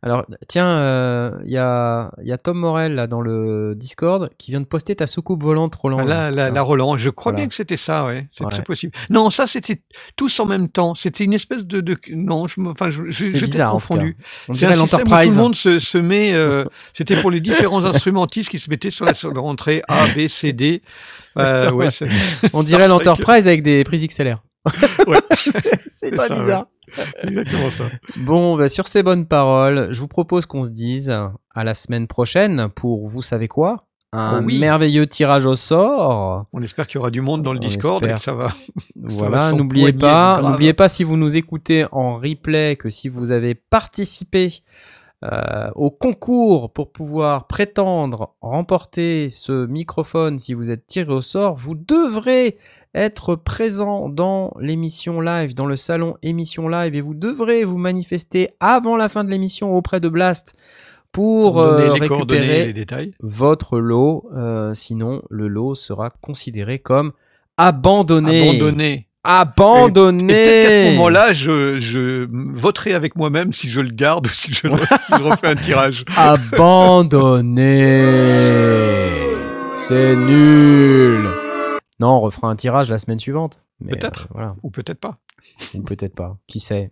Alors tiens, euh, il y a il y a Tom Morel là dans le Discord qui vient de poster ta soucoupe volante Roland. Ah. La, la, la Roland, je crois Voilà. bien que c'était ça, ouais. C'est Ouais. possible. Non, ça c'était tous en même temps. C'était une espèce de, de... non, je, me- enfin, je, je, bizarre, confondu. On C'est dirait un système où tout le monde se, se met. euh, c'était pour les différents instrumentistes qui se mettaient sur la rentrée A, B, C, D. Euh, ouais, On dirait l'Enterprise avec des prises XLR. Ouais. c'est très ça, ouais. bizarre. Exactement ça. Bon, bah, sur ces bonnes paroles, je vous propose qu'on se dise à la semaine prochaine pour vous savez quoi? Un Oh oui. merveilleux tirage au sort. On espère qu'il y aura du monde dans le On Discord et espère. que ça va. Voilà, n'oubliez pas, n'oubliez pas si vous nous écoutez en replay que si vous avez participé euh, au concours pour pouvoir prétendre remporter ce microphone, si vous êtes tiré au sort, vous devrez être présent dans l'émission live, dans le salon émission live, et vous devrez vous manifester avant la fin de l'émission auprès de Blast pour euh, et récupérer les détails. votre lot. euh, sinon, le lot sera considéré comme abandonné. Abandonné. Abandonné. Et peut-être qu'à ce moment-là, je, je voterai avec moi-même si je le garde ou si je, le- si je refais un tirage. Abandonné. C'est nul. Non, on refera un tirage la semaine suivante. Peut-être. euh, voilà. Ou peut-être pas. Ou peut-être pas. Qui sait?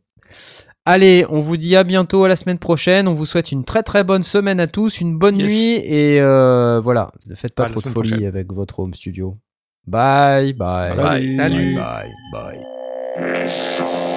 Allez, on vous dit à bientôt à la semaine prochaine. On vous souhaite une très très bonne semaine à tous, une bonne Yes. nuit et euh, voilà, ne faites pas À trop de folie prochaine. avec votre home studio. Bye bye. Bye. Bye Salut. bye